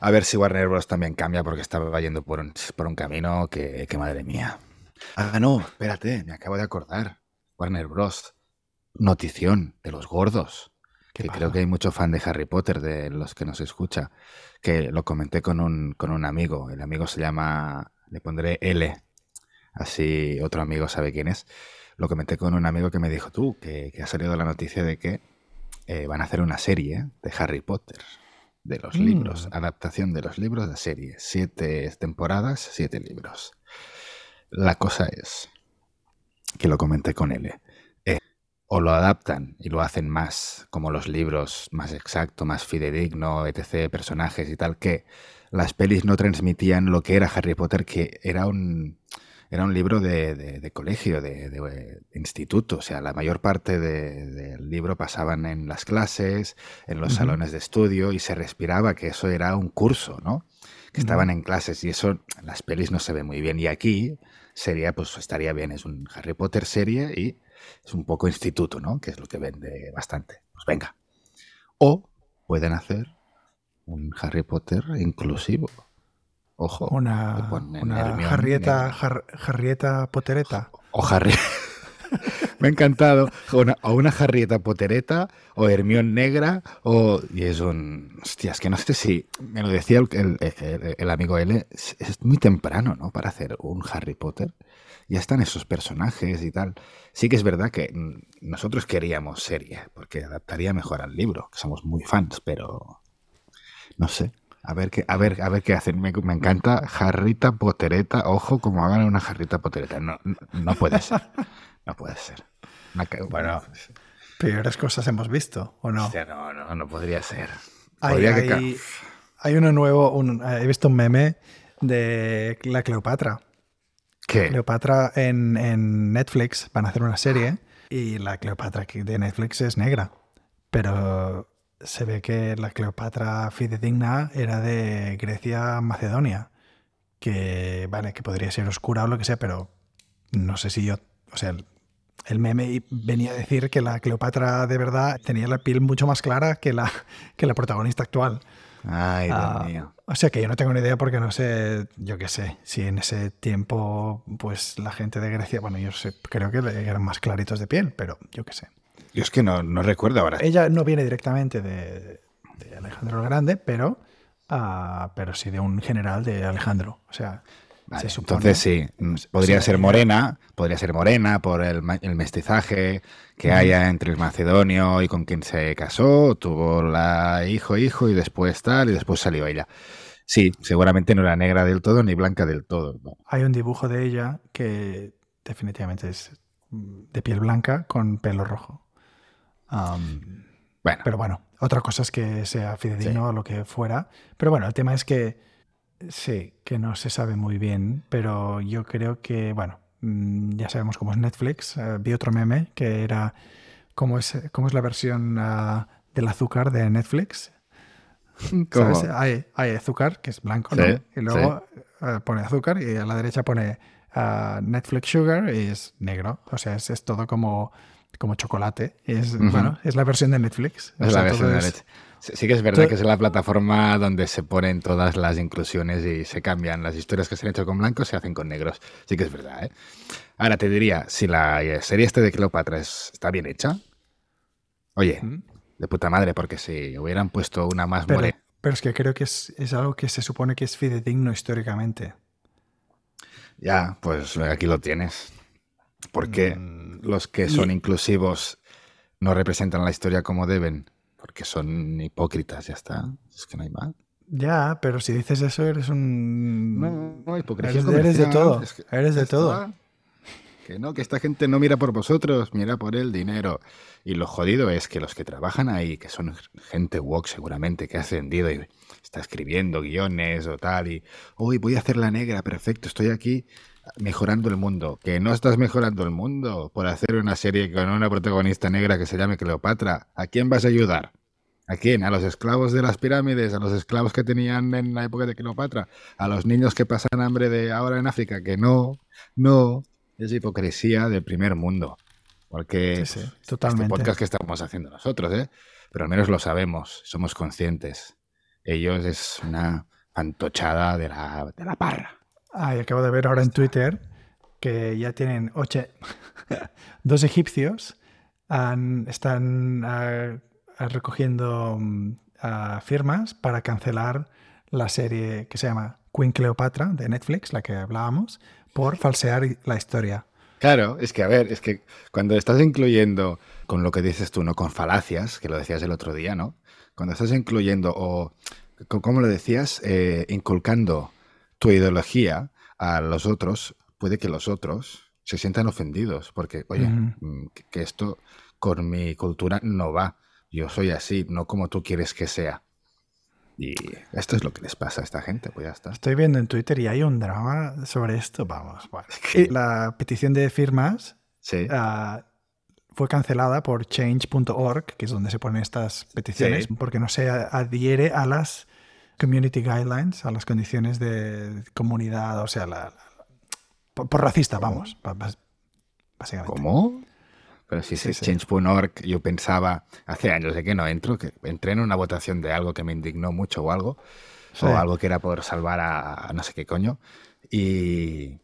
A ver si Warner Bros. también cambia porque estaba yendo por un, por un camino que, que madre mía. Ah, no, espérate, me acabo de acordar. Warner Bros. Notición de los gordos. ¿Qué que pasa? creo que hay mucho fan de Harry Potter de los que nos escucha, que lo comenté con un, con un amigo. El amigo se llama, le pondré L, así otro amigo sabe quién es. Lo comenté con un amigo que me dijo, tú, que, que ha salido la noticia de que eh, van a hacer una serie de Harry Potter, de los Mm. libros, adaptación de los libros de serie. Siete temporadas, siete libros. La cosa es que lo comenté con L o lo adaptan y lo hacen más como los libros, más exacto, más fidedigno, etc., personajes y tal, que las pelis no transmitían lo que era Harry Potter, que era un, era un libro de, de- de colegio, de, de- de instituto. O sea, la mayor parte de- del libro pasaban en las clases, en los salones de estudio, y se respiraba que eso era un curso, ¿no? Que estaban en clases, y eso en las pelis no se ve muy bien. Y aquí sería, pues estaría bien, es un Harry Potter serie y es un poco instituto, ¿no? Que es lo que vende bastante. Pues venga. O pueden hacer un Harry Potter inclusivo. Ojo. Una, una Hermione jarrieta, negra. jar- jarrieta potereta. O Harry. *laughs* Me ha encantado. O una, o Pottereta, o Hermión Negra, o. Y es un. Hostia, es que no sé si. Me lo decía el, amigo L. Es, muy temprano, ¿no? Para hacer un Harry Potter. Ya están esos personajes y tal. Sí que es verdad que nosotros queríamos serie, porque adaptaría mejor al libro, somos muy fans, pero. No sé. A ver qué, a ver, a ver qué hacen. Me, me encanta Jarrita Pottereta. Ojo, como hagan una Jarrita Pottereta. No, no, no puede ser. No puede ser. Bueno, Peores cosas hemos visto, ¿o no? Hostia, no, no, no podría ser. Hay, que hay- hay uno nuevo, un- he visto un meme de la Cleopatra. ¿Qué? Cleopatra en, en Netflix van a hacer una serie y la Cleopatra de Netflix es negra. Pero se ve que la Cleopatra fidedigna era de Grecia, Macedonia. Que, vale, que podría ser oscura o lo que sea, pero no sé si yo. O sea, el, el meme venía a decir que la Cleopatra de verdad tenía la piel mucho más clara que la, que la protagonista actual. Ay, Dios Ah, mío. O sea que yo no tengo ni idea porque no sé, yo qué sé, si en ese tiempo, pues la gente de Grecia, bueno, yo sé, creo que eran más claritos de piel, pero yo qué sé. Yo es que no, no recuerdo ahora. Ella no viene directamente de, de Alejandro el Grande, pero, ah, pero sí de un general de Alejandro. O sea, Vale, se supone- entonces sí, mm, podría ser morena, podría ser morena por el, mestizaje que Ujú. haya entre el macedonio y con quien se casó, tuvo la hijo, hijo y después tal, y después salió ella. Sí, seguramente no era negra del todo ni blanca del todo. ¿no? Hay un dibujo de ella que definitivamente es mm, de piel blanca con pelo rojo. Am, Bueno, Pero bueno, otra cosa es que sea fidedigno o lo que fuera. Pero bueno, el tema es que sí, que no se sabe muy bien, pero yo creo que, bueno, mm, ya sabemos cómo es Netflix. Eh, vi otro meme que era cómo es, cómo es la versión ah, del azúcar de Netflix. *laughs* ¿cómo? ¿Sabes? Hay, hay azúcar, que es blanco, Sí, ¿no? Y luego eh, pone azúcar y a la derecha pone ah, Netflix Sugar y es negro. O sea, es, es todo como, como chocolate. Y es, bueno, es la versión de Netflix. O Es sea, la versión de leche. Sí, sí que es verdad que es la plataforma donde se ponen todas las inclusiones y se cambian. Las historias que se han hecho con blancos se hacen con negros. Sí que es verdad, ¿eh? Ahora te diría, si la eh, serie este de Cleopatra es- está bien hecha, oye, ¿Mm? de puta madre, porque si hubieran puesto una más Pero, morena, pero es que creo que es, es algo que se supone que es fidedigno históricamente. ya, pues aquí lo tienes. Porque Mm, los que y- son inclusivos no representan la historia como deben, porque son hipócritas, ya está. Es que no hay más. Ya, pero si dices eso eres un... No, no, hipocresía eres, eres de todo. es que- eres de todo. está. Que no, que esta gente no mira por vosotros, mira por el dinero. Y lo jodido es que los que trabajan ahí, que son gente woke seguramente, que ha ascendido y está escribiendo guiones o tal, y hoy voy a hacer la negra, perfecto, estoy aquí mejorando el mundo. Que no estás mejorando el mundo por hacer una serie con una protagonista negra que se llame Cleopatra. ¿A quién vas a ayudar? ¿A quién? ¿A los esclavos de las pirámides? ¿A los esclavos que tenían en la época de Cleopatra? ¿A los niños que pasan hambre de ahora en África? Que no, no, es hipocresía del primer mundo. Igual que Sí, sí, pues, totalmente. este podcast que estamos haciendo nosotros, ¿eh? Pero al menos lo sabemos, somos conscientes. Ellos es una fantochada de la, de la parra. Ah, y acabo de ver ahora en Twitter que ya tienen ocho, *laughs* dos egipcios han- están ah, ah, recogiendo mm, ah, firmas para cancelar la serie que se llama Queen Cleopatra de Netflix, la que hablábamos, por falsear la historia. Claro, es que a ver, es que cuando estás incluyendo con lo que dices tú, ¿no? Con falacias, que lo decías el otro día, ¿no? Cuando estás incluyendo o, ¿cómo lo decías? Eh, inculcando tu ideología a los otros, puede que los otros se sientan ofendidos, porque, oye, mm, que- esto con mi cultura no va. Yo soy así, no como tú quieres que sea. Y esto es lo que les pasa a esta gente, pues ya está. Estoy viendo en Twitter y hay un drama sobre esto, vamos. bueno. La petición de firmas Sí. ah, fue cancelada por change.org, que es donde se ponen estas peticiones, Sí. porque no se adhiere a las community guidelines, a las condiciones de comunidad, o sea, la, la- por, por racista, vamos, básicamente. ¿Cómo? Pero si Sí, es sí. change.org, yo pensaba, hace años de que no entro, que entré en una votación de algo que me indignó mucho o algo, Sí. o algo que era por salvar a, a no sé qué coño, y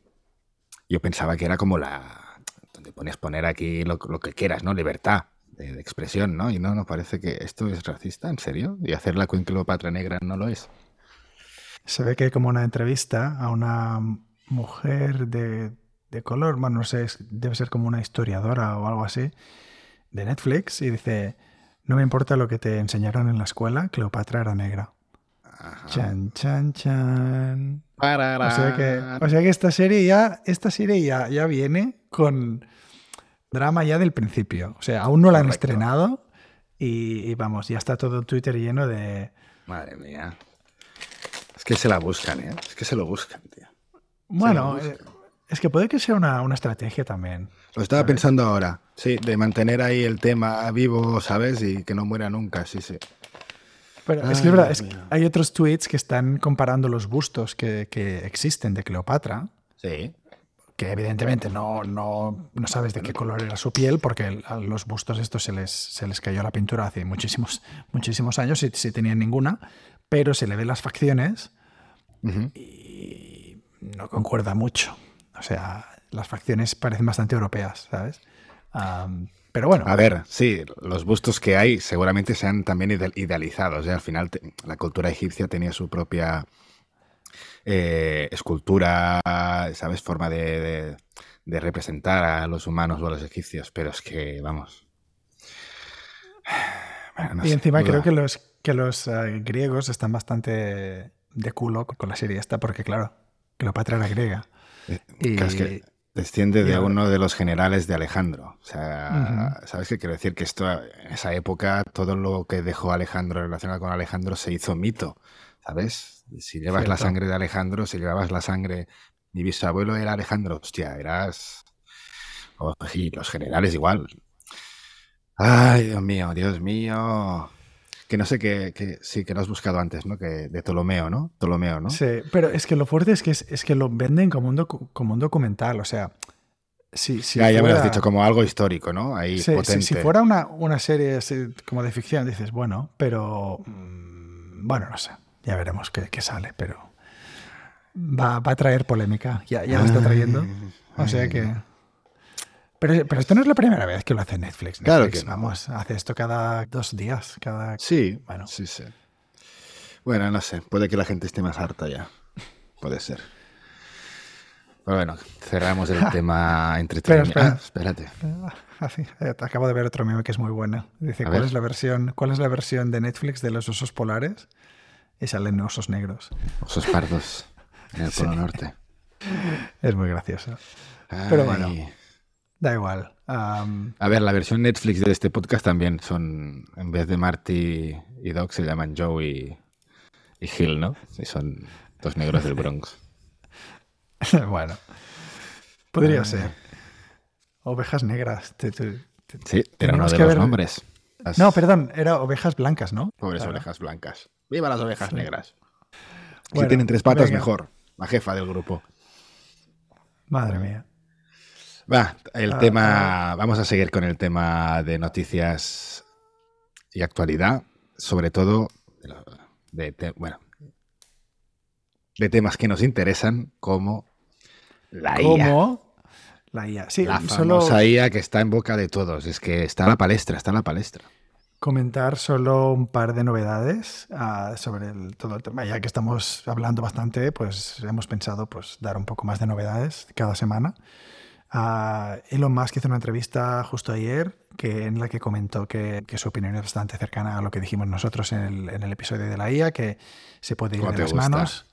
yo pensaba que era como la... donde pones poner aquí lo, lo que quieras, ¿no? Libertad de, de expresión, ¿no? Y no, nos parece que esto es racista, ¿en serio? ¿Y hacer la Cleopatra negra no lo es? Se ve que hay como una entrevista a una mujer de, de color, bueno, no sé, debe ser como una historiadora o algo así, de Netflix, y dice, no me importa lo que te enseñaron en la escuela, Cleopatra era negra. Ajá. Chan, chan, chan. O sea que, o sea que esta serie ya, esta serie ya, ya viene con drama ya del principio. O sea, aún no la han Correcto. estrenado y, y vamos, ya está todo Twitter lleno de... Madre mía. Es que se la buscan, ¿eh? Es que se lo buscan, tío. Bueno, buscan. eh, es que puede que sea una, una estrategia también. Lo estaba pensando ahora, sí, de mantener ahí el tema vivo, ¿sabes? Y que no muera nunca, sí, sí. Pero es que es verdad, Dios es que hay otros tweets que están comparando los bustos que, que existen de Cleopatra, Sí. Que evidentemente no, no, no sabes de qué color era su piel, porque a los bustos estos se les, se les cayó la pintura hace muchísimos, muchísimos años, si, si tenían ninguna, pero se le ven las facciones y no concuerda mucho. O sea, las facciones parecen bastante europeas, ¿sabes? Am, pero bueno, A ver, sí, los bustos que hay seguramente sean también ide- idealizados. ¿eh? Al final, te- la cultura egipcia tenía su propia eh, escultura, ¿sabes? Forma de, de- de representar a los humanos o a los egipcios, pero es que, vamos. Bueno, no y encima duda. creo que los, que los eh, griegos están bastante de culo con la serie esta, porque claro, Cleopatra era griega. Eh, Y, claro, es que desciende de uno de los generales de Alejandro. O sea. ¿sabes qué quiero decir? Que esto, en esa época, todo lo que dejó Alejandro relacionado con Alejandro se hizo mito. ¿Sabes? Si llevas la sangre de Alejandro, si llevabas la sangre. Mi bisabuelo era Alejandro, hostia, eras. oh, y los generales igual. Ay, Dios mío, Dios mío. Que no sé qué, que sí, que lo has buscado antes, ¿no? Que de Ptolomeo, ¿no? Ptolomeo, ¿no? Sí, pero es que lo fuerte es que, es, es que lo venden como un, docu- como un documental. O sea, si, si ya, ya me lo has fuera- dicho, como algo histórico, ¿no? Ahí Sí, sí, potente. si fuera una, una serie así como de ficción, dices, bueno, pero. mm, Bueno, no sé. Ya veremos qué, qué sale, pero. Va, va a traer polémica. Ya, ya la está trayendo. O sea que. Pero, pero esto no es la primera vez que lo hace Netflix. Claro que no. Vamos, hace esto cada dos días. Cada... Sí, Bueno. sí, sí. Bueno, no sé, puede que la gente esté más harta ya. Puede ser. Pero bueno, cerramos el *laughs* tema entretenimiento. Ah, espérate. Ah, así, eh, acabo de ver otro meme que es muy bueno. Dice, A ¿cuál ver. es, la versión, ¿cuál es la versión de Netflix de los osos polares? Y salen osos negros. Osos pardos en el *laughs* Polo Norte. Es muy gracioso. Pero bueno. Da igual. A ver, la versión Netflix de este podcast también son, en vez de Marty y Doc, se llaman Joe y, y Hill, ¿no? Y son dos negros del Bronx. *laughs* bueno. Podría Ay. ser. Ovejas negras. Te- te- te- Sí, era uno de que los ver- nombres. Las No, perdón, era ovejas blancas, ¿no? pobres Claro. ovejas blancas. ¡Viva las ovejas Sí. negras! si Bueno, tienen tres patas, venga. mejor. La jefa del grupo. Madre mía. Va, el Ah, tema. Vamos a seguir con el tema de noticias y actualidad, sobre todo de, bueno, de temas que nos interesan, como la. ¿Cómo? La IA. Sí, La solo famosa IA que está en boca de todos. Es que está a la palestra, está a la palestra. comentar solo un par de novedades ah, sobre el- todo el tema. Ya que estamos hablando bastante, pues hemos pensado pues, dar un poco más de novedades cada semana. Ah, Elon Musk hizo una entrevista justo ayer que, en la que comentó que, que su opinión es bastante cercana a lo que dijimos nosotros en el, en el episodio de la IA, que se puede ir ¿Cómo de las gusta? manos.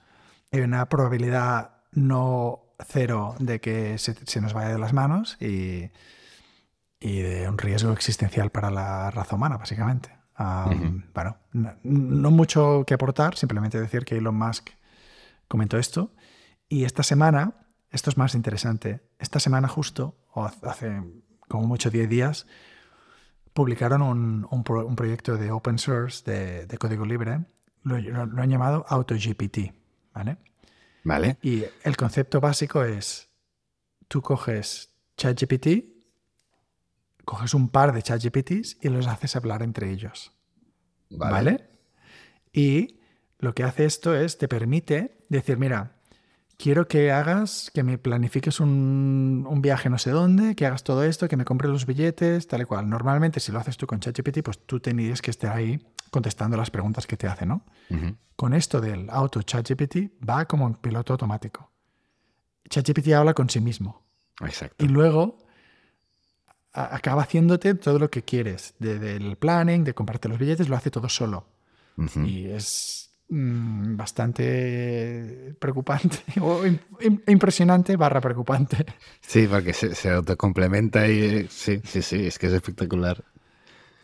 Hay una probabilidad no cero de que se, se nos vaya de las manos y, y de un riesgo existencial para la raza humana, básicamente. Ujú. Bueno, no, no mucho que aportar, simplemente decir que Elon Musk comentó esto. Y esta semana, esto es más interesante, esta semana justo, o hace como mucho 10 días, publicaron un, un pro- un proyecto de open source, de, de código libre, lo, lo- lo han llamado AutoGPT, ¿vale? ¿Vale? Y el concepto básico es, tú coges ChatGPT, coges un par de ChatGPTs y los haces hablar entre ellos. ¿Vale? Y lo que hace esto es, te permite decir, mira, quiero que hagas, que me planifiques un, un viaje no sé dónde, que hagas todo esto, que me compres los billetes, tal y cual. Normalmente si lo haces tú con ChatGPT, pues tú tendrías que estar ahí contestando las preguntas que te hace, ¿no? Con esto del auto ChatGPT va como en piloto automático. ChatGPT habla con sí mismo Exacto. y luego acaba haciéndote todo lo que quieres, desde el planning, de comprarte los billetes, lo hace todo solo. Y es mm, bastante preocupante *laughs* o im- im- impresionante barra preocupante. Sí, porque se, se autocomplementa y sí, sí, sí, es que es espectacular.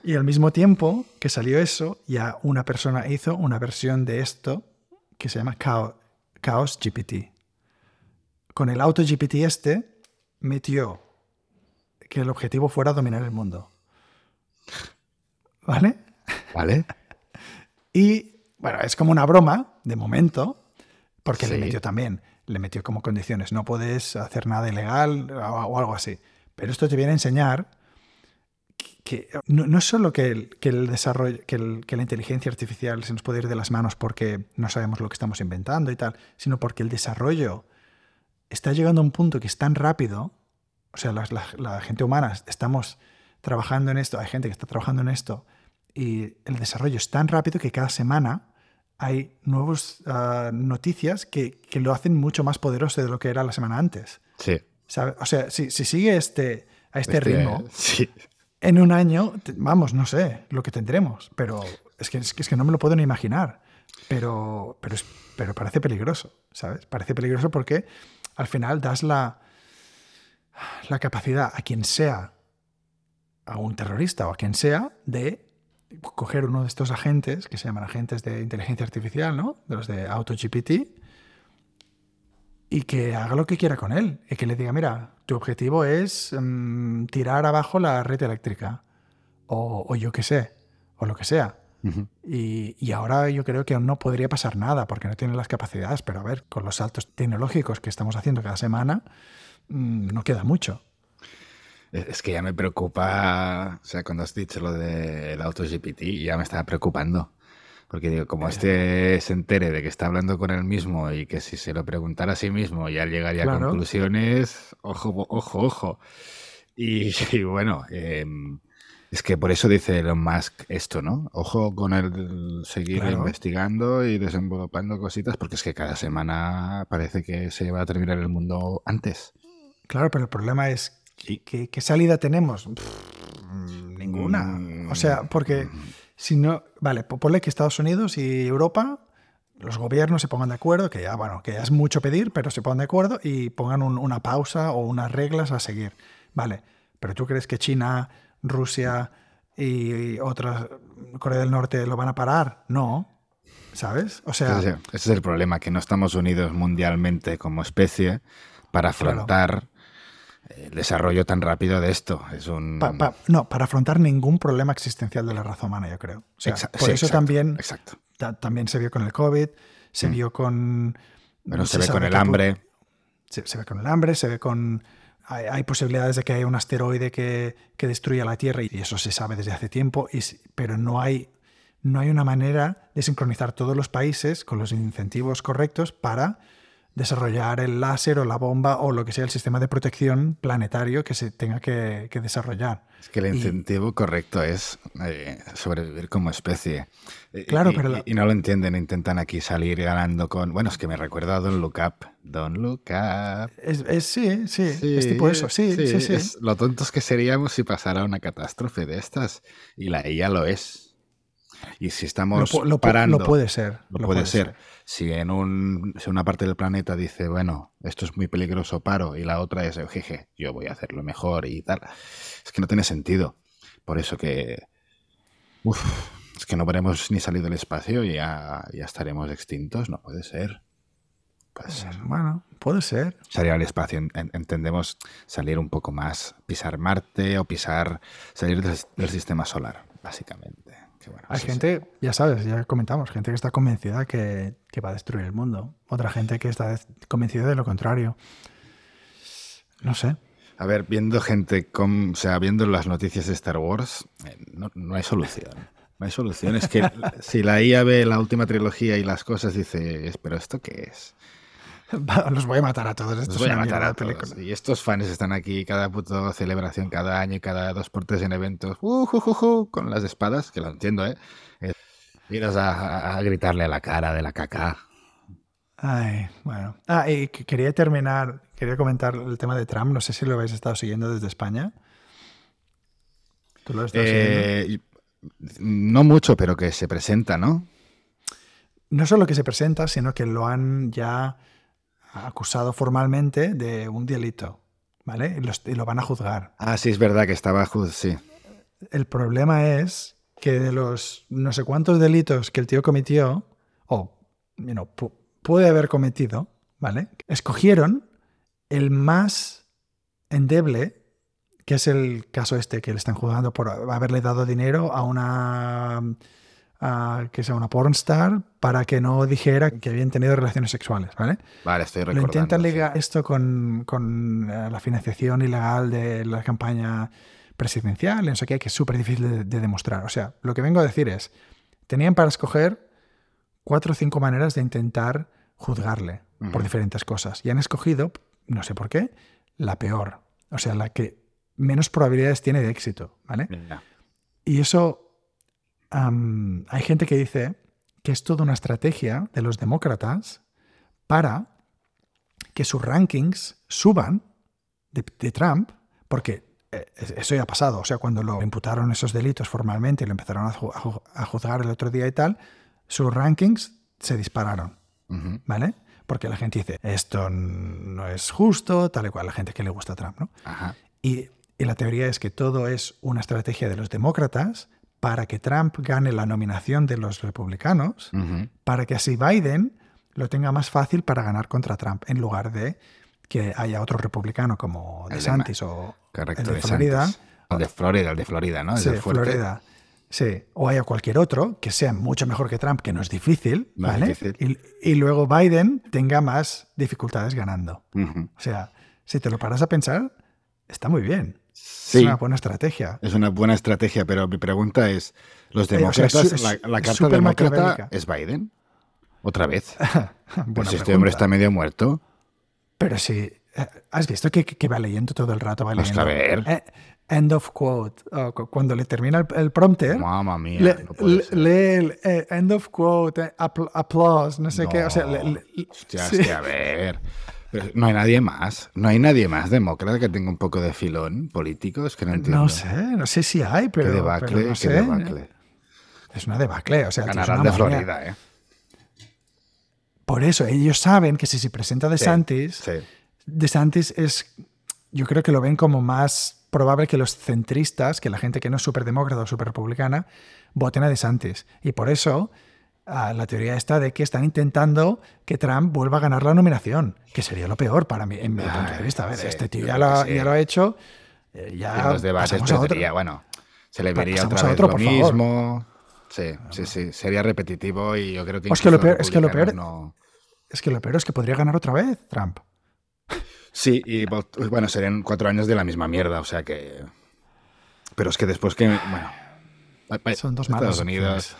Y al mismo tiempo que salió eso, ya una persona hizo una versión de esto que se llama Chao- Chaos GPT. Con el auto GPT este, metió que el objetivo fuera dominar el mundo. ¿Vale? ¿Vale? Y bueno, es como una broma, de momento, porque le metió también, le metió como condiciones, no puedes hacer nada ilegal o, o algo así. Pero esto te viene a enseñar que, no, no es solo que el, que el desarrollo, que, el- que la inteligencia artificial se nos puede ir de las manos porque no sabemos lo que estamos inventando y tal, sino porque el desarrollo está llegando a un punto que es tan rápido, o sea, la, la- la gente humana estamos trabajando en esto, hay gente que está trabajando en esto, y el desarrollo es tan rápido que cada semana hay nuevas noticias que, que lo hacen mucho más poderoso de lo que era la semana antes. Sí. ¿sabe? O sea, si, si sigue este, a este, Este, ritmo, Sí. En un año, vamos, no sé lo que tendremos, pero es que, es que, es que no me lo puedo ni imaginar. Pero, pero, es- pero parece peligroso, ¿sabes? Parece peligroso porque al final das la, la capacidad a quien sea, a un terrorista o a quien sea, de coger uno de estos agentes, que se llaman agentes de inteligencia artificial, ¿no? De los de AutoGPT, y que haga lo que quiera con él. Y que le diga, mira, tu objetivo es mm, tirar abajo la red eléctrica. O, o yo qué sé, o lo que sea. Y, y ahora yo creo que aún no podría pasar nada porque no tiene las capacidades, pero a ver, con los saltos tecnológicos que estamos haciendo cada semana, mm, no queda mucho. Es es que ya me preocupa, o sea, cuando has dicho lo del AutoGPT, ya me estaba preocupando. Porque digo, como este se entere de que está hablando con él mismo y que si se lo preguntara a sí mismo ya llegaría a conclusiones, ojo, ojo, ojo. Y, *laughs* y bueno, em, es que por eso dice Elon Musk esto, ¿no? Ojo con el seguir Claro. investigando y desenvolupando cositas, porque es que cada semana parece que se va a terminar el mundo antes. Claro, pero el problema es. ¿qué, qué salida tenemos? Pff, mm, ninguna. Mm, O sea, porque si no, vale, po- ponle que Estados Unidos y Europa, los gobiernos se pongan de acuerdo, que ya, bueno, que ya es mucho pedir, pero se pongan de acuerdo y pongan un- una pausa o unas reglas a seguir. Vale, pero ¿tú crees que China, Rusia y otras, Corea del Norte lo van a parar? No, ¿sabes? O sea, Ese, es el problema, que no estamos unidos mundialmente como especie para Claro. El desarrollo tan rápido de esto. Es un... pa- pa- no, para afrontar ningún problema existencial de la raza humana, yo creo. O sea, Exa- por sí, eso exacto, también Exacto. Ta- También se vio con el COVID, se Mm. vio con... Bueno, se, ve con el hambre. Se, se ve con el hambre, se ve con hay, posibilidades de que haya un asteroide que, que, destruya la Tierra y eso se sabe desde hace tiempo, y, pero no hay, no hay una manera de sincronizar todos los países con los incentivos correctos para desarrollar el láser o la bomba o lo que sea el sistema de protección planetario que se tenga que, desarrollar. Es que el incentivo correcto es eh, sobrevivir como especie. Claro, y, pero... Y, no lo entienden, intentan aquí salir ganando con... Bueno, es que me recuerda a Don Look Up. Don Look Up. Es, sí, sí, es tipo eso, sí, sí, sí. lo tontos que seríamos si pasara una catástrofe de estas. Y la ella lo es. Y si estamos lo, parando... Lo puede ser. Lo, puede, ser. Si en un, una parte del planeta dice, bueno, esto es muy peligroso, paro, y la otra es, jeje, yo voy a hacerlo mejor y tal. Es que no tiene sentido. Por eso que... Uf, es que no veremos ni salir del espacio y ya, ya estaremos extintos. No puede ser. Puede ser. Bueno, puede ser. Salir al espacio, entendemos salir un poco más, pisar Marte o pisar, salir del sistema solar, básicamente. Hay gente, ya sabes, ya comentamos, gente que está convencida que, va a destruir el mundo. Otra gente que está convencida de lo contrario. No sé. A ver, viendo gente, con, o sea, viendo las noticias de Star Wars, eh, no, hay solución. No hay solución. Es que *laughs* si la IA ve la última trilogía y las cosas, dice, pero ¿esto qué es? *laughs* Los voy a matar a todos. Los voy a matar a todos. Y estos fans están aquí cada puto celebración, cada año y cada dos por tres en eventos, uh, con las espadas, que lo entiendo, ¿eh? Miras a, gritarle a la cara de la caca. Ay, bueno. Ah, y quería terminar, quería comentar el tema de Trump. No sé si lo habéis estado siguiendo desde España. ¿Tú lo has estado siguiendo? Eh, no mucho, pero que se presenta, ¿no? No solo que se presenta, sino que lo han ya acusado formalmente de un delito, ¿vale? Y, lo van a juzgar. Ah, sí, es verdad que estaba sí. El problema es que de los no sé cuántos delitos que el tío cometió, o puede haber cometido, ¿vale? Escogieron el más endeble, que es el caso este que le están juzgando por haberle dado dinero a una que sea una pornstar para que no dijera que habían tenido relaciones sexuales, ¿vale? Vale, estoy recordando. Lo intentan ligar esto con, con, eh, la financiación ilegal de la campaña presidencial, no sé qué, que es súper difícil de, demostrar. O sea, lo que vengo a decir es, tenían para escoger cuatro o cinco maneras de intentar juzgarle por diferentes cosas. Y han escogido, no sé por qué, la peor. O sea, la que menos probabilidades tiene de éxito, ¿vale? Y eso hay gente que dice que es toda una estrategia de los demócratas para que sus rankings suban de, Trump, porque eh, eso ya ha pasado. O sea, cuando lo imputaron esos delitos formalmente y lo empezaron a, juzgar el otro día y tal, sus rankings se dispararon. ¿Vale? Porque la gente dice, esto no es justo, tal y cual, la gente que le gusta a Trump, ¿no? y la teoría es que todo es una estrategia de los demócratas para que Trump gane la nominación de los republicanos, para que así Biden lo tenga más fácil para ganar contra Trump, en lugar de que haya otro republicano como DeSantis o el de Florida. O de Florida, el de Florida, ¿no? sí, Florida. Sí, o haya cualquier otro que sea mucho mejor que Trump, que no es difícil, ¿vale? Y, luego Biden tenga más dificultades ganando. O sea, si te lo paras a pensar, está muy bien. Es una buena estrategia. Es una buena estrategia, pero mi pregunta es, ¿los eh, demócratas, la, carta demócrata es Biden? ¿Otra vez? *laughs* pues este hombre está medio muerto. Pero si... Eh, ¿Has visto que, va leyendo todo el rato? Va pues leyendo, a ver. Eh, end of quote. cuando le termina el, prompter, Mamma mía, lee el end of quote, applause, no sé qué. O sea, hostia, a ver no hay nadie más. No hay nadie más demócrata que tenga un poco de filón político. Es que no entiendo. No sé, no sé si hay, pero. Qué debacle, no sé. debacle. Es una debacle. O sea, Ganarán de Florida, ¿eh? Por eso, ellos saben que si se presenta De Santis, De Santis es. Yo creo que lo ven como más probable que los centristas, que la gente que no es súper demócrata o súper republicana, voten a De Santis. Y por eso la teoría está de que están intentando que Trump vuelva a ganar la nominación, que sería lo peor para mí, en mi punto de vista. A ver, este tío ya lo, ha hecho. Eh, ya en los debates sería, bueno, se le vería otra vez lo mismo. Sí, sí, sí, sería repetitivo y yo creo que... Es que, lo peor, es que lo peor, es que lo peor es que podría ganar otra vez Trump. Sí, y bueno, serían cuatro años de la misma mierda, o sea que. Pero es que después que. Bueno. Son dos Estados Unidos.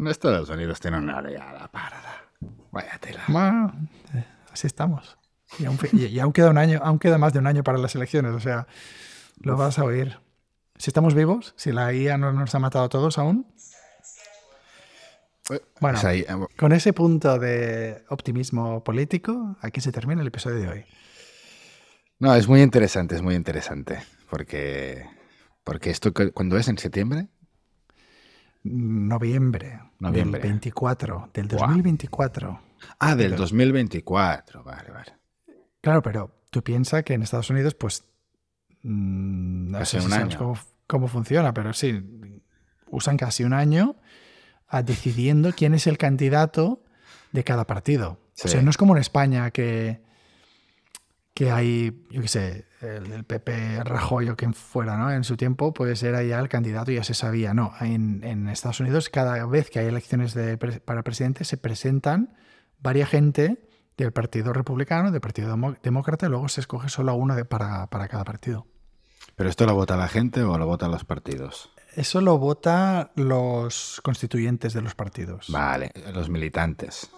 En Estados Unidos tienen una oleada parada. Vaya tela. Bueno, eh, así estamos. Y aún, queda un año, aún queda más de un año para las elecciones, o sea, lo vas a oír. Si estamos vivos, si la IA no nos ha matado a todos aún. Eh, bueno, eh, con ese punto de optimismo político, aquí se termina el episodio de hoy. No, es muy interesante, es muy interesante. Porque, porque esto, ¿cuándo es? ¿En septiembre? Noviembre. Noviembre. Del 24, del 2024. Ah, del 2024, vale, vale. Claro, pero tú piensas que en Estados Unidos, pues. Mm, no sé un año. Cómo, funciona, pero sí, usan casi un año a decidiendo quién es el candidato de cada partido. O sea, no es como en España que, que hay, yo qué sé, el, PP Rajoy o quien fuera, ¿no? En su tiempo, pues era ya el candidato y ya se sabía. No, en, en Estados Unidos, cada vez que hay elecciones de, para presidente, se presentan varias gente del Partido Republicano, del Partido Demócrata, y luego se escoge solo uno de, para, para, cada partido. ¿Pero esto lo vota la gente o lo votan los partidos? Eso lo vota los constituyentes de los partidos. Vale, los militantes.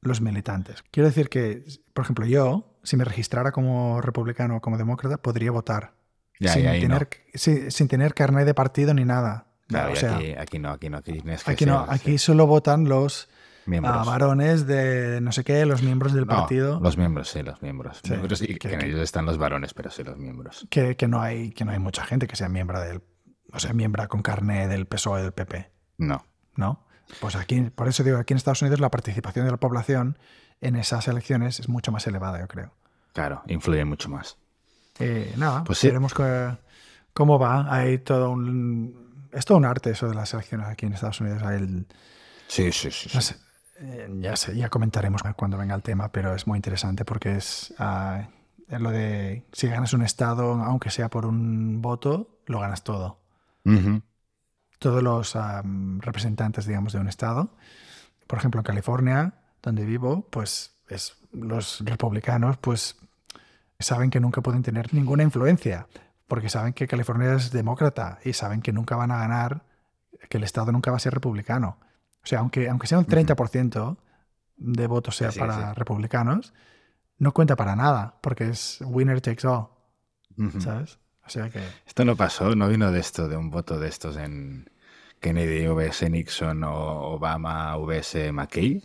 Los militantes. Quiero decir que, por ejemplo, yo, si me registrara como republicano o como demócrata, podría votar. sin, tener, sin tener carnet de partido ni nada. Claro, aquí, no, aquí no. Aquí, no, aquí solo votan los a varones de no sé qué, los miembros del partido. Los miembros, sí, los miembros. que, en ellos están los varones, pero sí los miembros. Que, no hay, que no hay mucha gente que sea miembro del. O sea, miembro con carne del PSOE del PP. No. ¿No? Pues aquí, por eso digo, aquí en Estados Unidos la participación de la población en esas elecciones es mucho más elevada, yo creo. Claro, influye mucho más. Eh, nada, pues veremos cómo va. Hay todo un. Es todo un arte eso de las elecciones aquí en Estados Unidos. Hay el, sí, sí, sí. Eh, ya, sé, ya comentaremos cuando venga el tema, pero es muy interesante porque es ah, lo de si ganas un estado, aunque sea por un voto, lo ganas todo. Todos los representantes, digamos, de un estado, por ejemplo, en California, donde vivo, pues es, los republicanos, pues saben que nunca pueden tener ninguna influencia, porque saben que California es demócrata y saben que nunca van a ganar, que el estado nunca va a ser republicano. O sea, aunque, aunque sea un 30% de votos sea para republicanos, no cuenta para nada, porque es winner takes all. ¿Sabes? O sea que... Esto no pasó, no vino de esto, de un voto de estos en Kennedy vs Nixon o Obama vs McKay.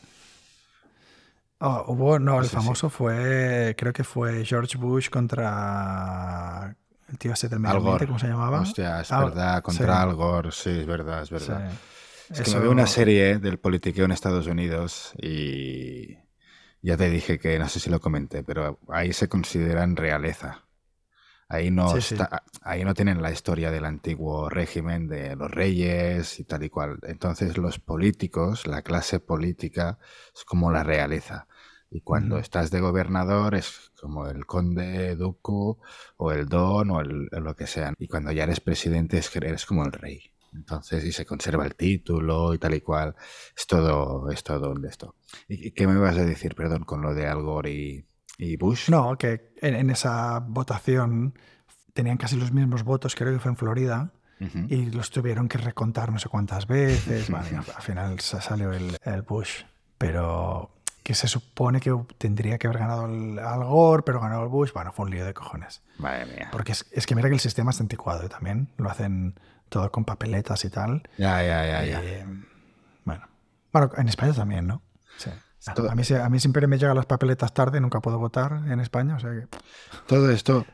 Oh, hubo, no, el famoso fue, creo que fue George Bush contra el tío ese del medio ¿cómo se llamaba? Hostia, es verdad, contra Al Gore, sí, es verdad, es verdad. Es que me veo una serie del politiqueo en Estados Unidos y ya te dije que no sé si lo comenté, pero ahí se consideran realeza. Ahí no, está, ahí no tienen la historia del antiguo régimen de los reyes y tal y cual. Entonces los políticos, la clase política, es como la realeza. Y cuando estás de gobernador es como el conde, duco o el don o el, lo que sea. Y cuando ya eres presidente es que eres como el rey. Entonces, y se conserva el título y tal y cual. Es todo, es todo un de esto. ¿Y qué me vas a decir, perdón, con lo de Al Gore y, Bush? No, que en, esa votación tenían casi los mismos votos, creo que fue en Florida, y los tuvieron que recontar no sé cuántas veces. *laughs* Vale, al final salió el, el Bush. Pero que se supone que tendría que haber ganado el Al Gore, pero ganó el Bush. Bueno, fue un lío de cojones. Madre mía. Porque es, es que mira que el sistema es anticuado también. Lo hacen todo con papeletas y tal. Ya, ya, ya, ya. Eh, bueno. bueno, en España también, ¿no? Sí. A, mí, a mí siempre me llegan las papeletas tarde, nunca puedo votar en España, o sea que... Todo esto,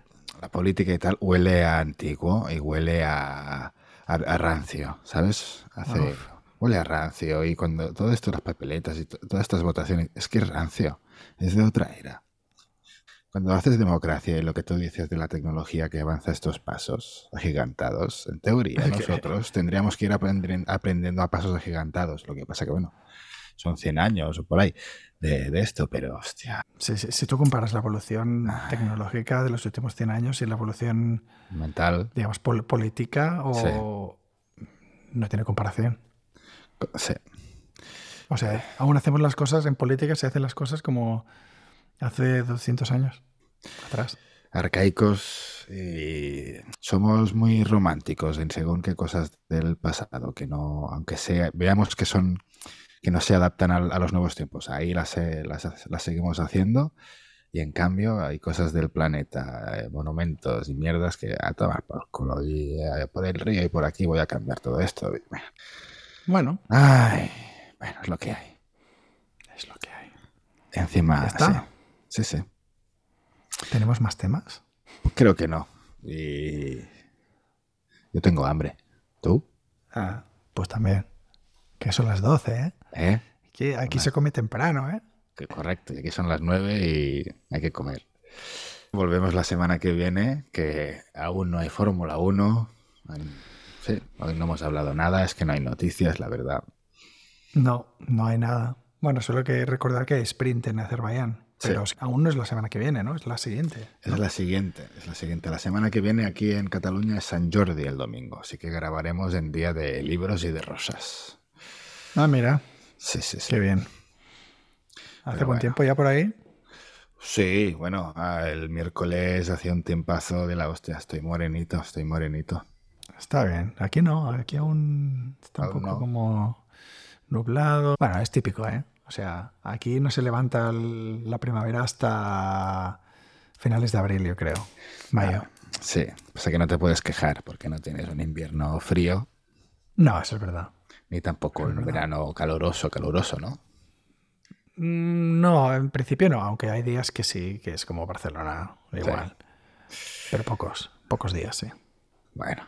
la política y tal, huele a antiguo y huele a, a, rancio, ¿sabes? Hace, huele a rancio y cuando todo esto, las papeletas y todas estas votaciones, es que es rancio, es de otra era. Cuando haces democracia y lo que tú dices de la tecnología que avanza estos pasos agigantados, en teoría *laughs* nosotros tendríamos que ir aprendiendo a pasos agigantados. Lo que pasa que, bueno, son 100 años o por ahí de, esto, pero hostia. si tú comparas la evolución tecnológica de los últimos 100 años y la evolución mental, digamos, política, o no tiene comparación. Sí. O sea, aún hacemos las cosas en política, se hacen las cosas como hace 200 años. atrás. Arcaicos y somos muy románticos en según qué cosas del pasado, que no, aunque sea, veamos que son, que no se adaptan a, a los nuevos tiempos. Ahí las, eh, las, las seguimos haciendo y en cambio hay cosas del planeta, eh, monumentos y mierdas que a tomar por culo. Y eh, por el río y por aquí voy a cambiar todo esto. bueno. Bueno, Ay, bueno, es lo que hay. es lo que hay. Encima, ¿Ya está? sí, sí, sí. ¿Tenemos más temas? Creo que no. Y yo tengo hambre. ¿Tú? Ah, pues también. Que son las 12, ¿eh? ¿Eh? Aquí, se come temprano, ¿eh? Que correcto, y aquí son las nueve y hay que comer. Volvemos la semana que viene, que aún no hay Fórmula 1. Sí, hoy no hemos hablado nada, es que no hay noticias, la verdad. No, no hay nada. Bueno, solo hay que recordar que hay sprint en Azerbaiyán. Sí. Pero aún no es la semana que viene, ¿no? Es la siguiente. Es la siguiente, es la siguiente. La semana que viene aquí en Cataluña es San Jordi el domingo, así que grabaremos en día de libros y de rosas. Ah, mira, Sí, sí, sí. qué bien. ¿Hace Pero buen bueno. tiempo ya por ahí? Sí, bueno, ah, el miércoles hacía un tiempazo de la hostia. Estoy morenito, estoy morenito. Está bien. Aquí no, aquí aún está un poco no. como nublado. Bueno, es típico, ¿eh? O sea, aquí no se levanta el- la primavera hasta finales de abril, yo creo. Mayo. Sí, pasa que no te puedes quejar porque no tienes un invierno frío No, eso es verdad. ni tampoco Es un verdad. verano caluroso, caluroso, ¿no? Mm, No, en principio no, aunque hay días que sí, que es como Barcelona, igual. Pero pocos, pocos días, sí. Bueno,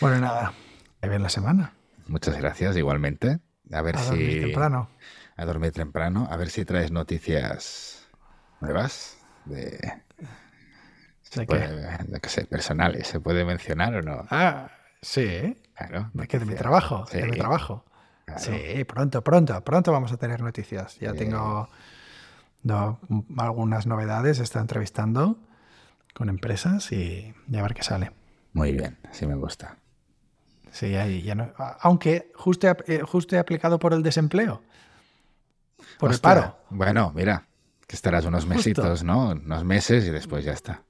Bueno, nada. Que bien la semana. muchas gracias igualmente. A ver A si dormir temprano. a dormir temprano, a ver si traes noticias nuevas de, ¿De qué? puede- sé, personales, se puede mencionar o no? Ah, sí. Claro. ¿De qué? ¿De mi trabajo? ¿De mi Sí, trabajo? claro. Sí, pronto, pronto, pronto vamos a tener noticias. Ya Sí. tengo no, algunas novedades, está entrevistando con empresas y, y a ver qué sale. Muy bien, sí me gusta. Sí, ahí ya no- aunque justo he, eh, justo aplicado por el desempleo. Por Hostia, el paro. Bueno, mira, que estarás unos Justo. mesitos, ¿no? Unos meses y después ya está.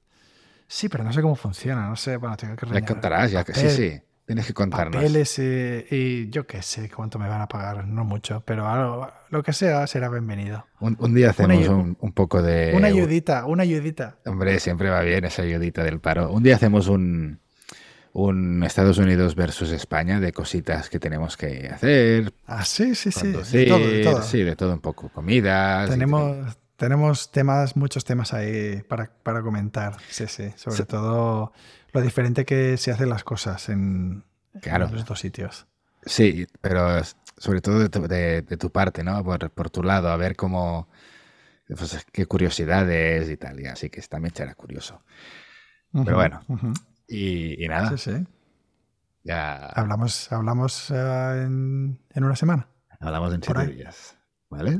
Sí, pero no sé cómo funciona, no sé, bueno, tengo que Ya contarás, ya que sí, sí. Tienes que contarnos. Papeles eh, y yo qué sé cuánto me van a pagar, no mucho, pero algo, lo que sea será bienvenido. Un, un día hacemos un poco de... Una ayudita, una ayudita. Hombre, siempre va bien esa ayudita del paro. Un día hacemos un, un Estados Unidos versus España de cositas que tenemos que hacer, Ah, sí, sí, sí. de conducir, todo, de todo. sí, de todo un poco, comidas. Tenemos, tenemos temas, muchos temas ahí para, para comentar. Sí, sí. Sobre Sí. todo lo diferente que se hacen las cosas en, en Claro. los dos sitios. Sí, pero sobre todo de tu, de- de tu parte, ¿no? Por, por tu lado, a ver cómo, pues, qué curiosidades y tal. Y así que también será curioso. Pero bueno. ujú. Y, y nada, Sí, sí. ya Hablamos, hablamos eh, en, en una semana. hablamos en siete días. ¿Vale?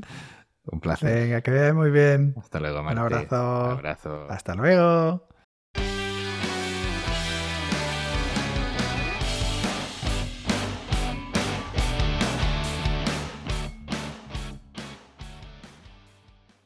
Un placer. Venga, que muy bien. Hasta luego, Un Martí. abrazo. Un abrazo. Hasta luego.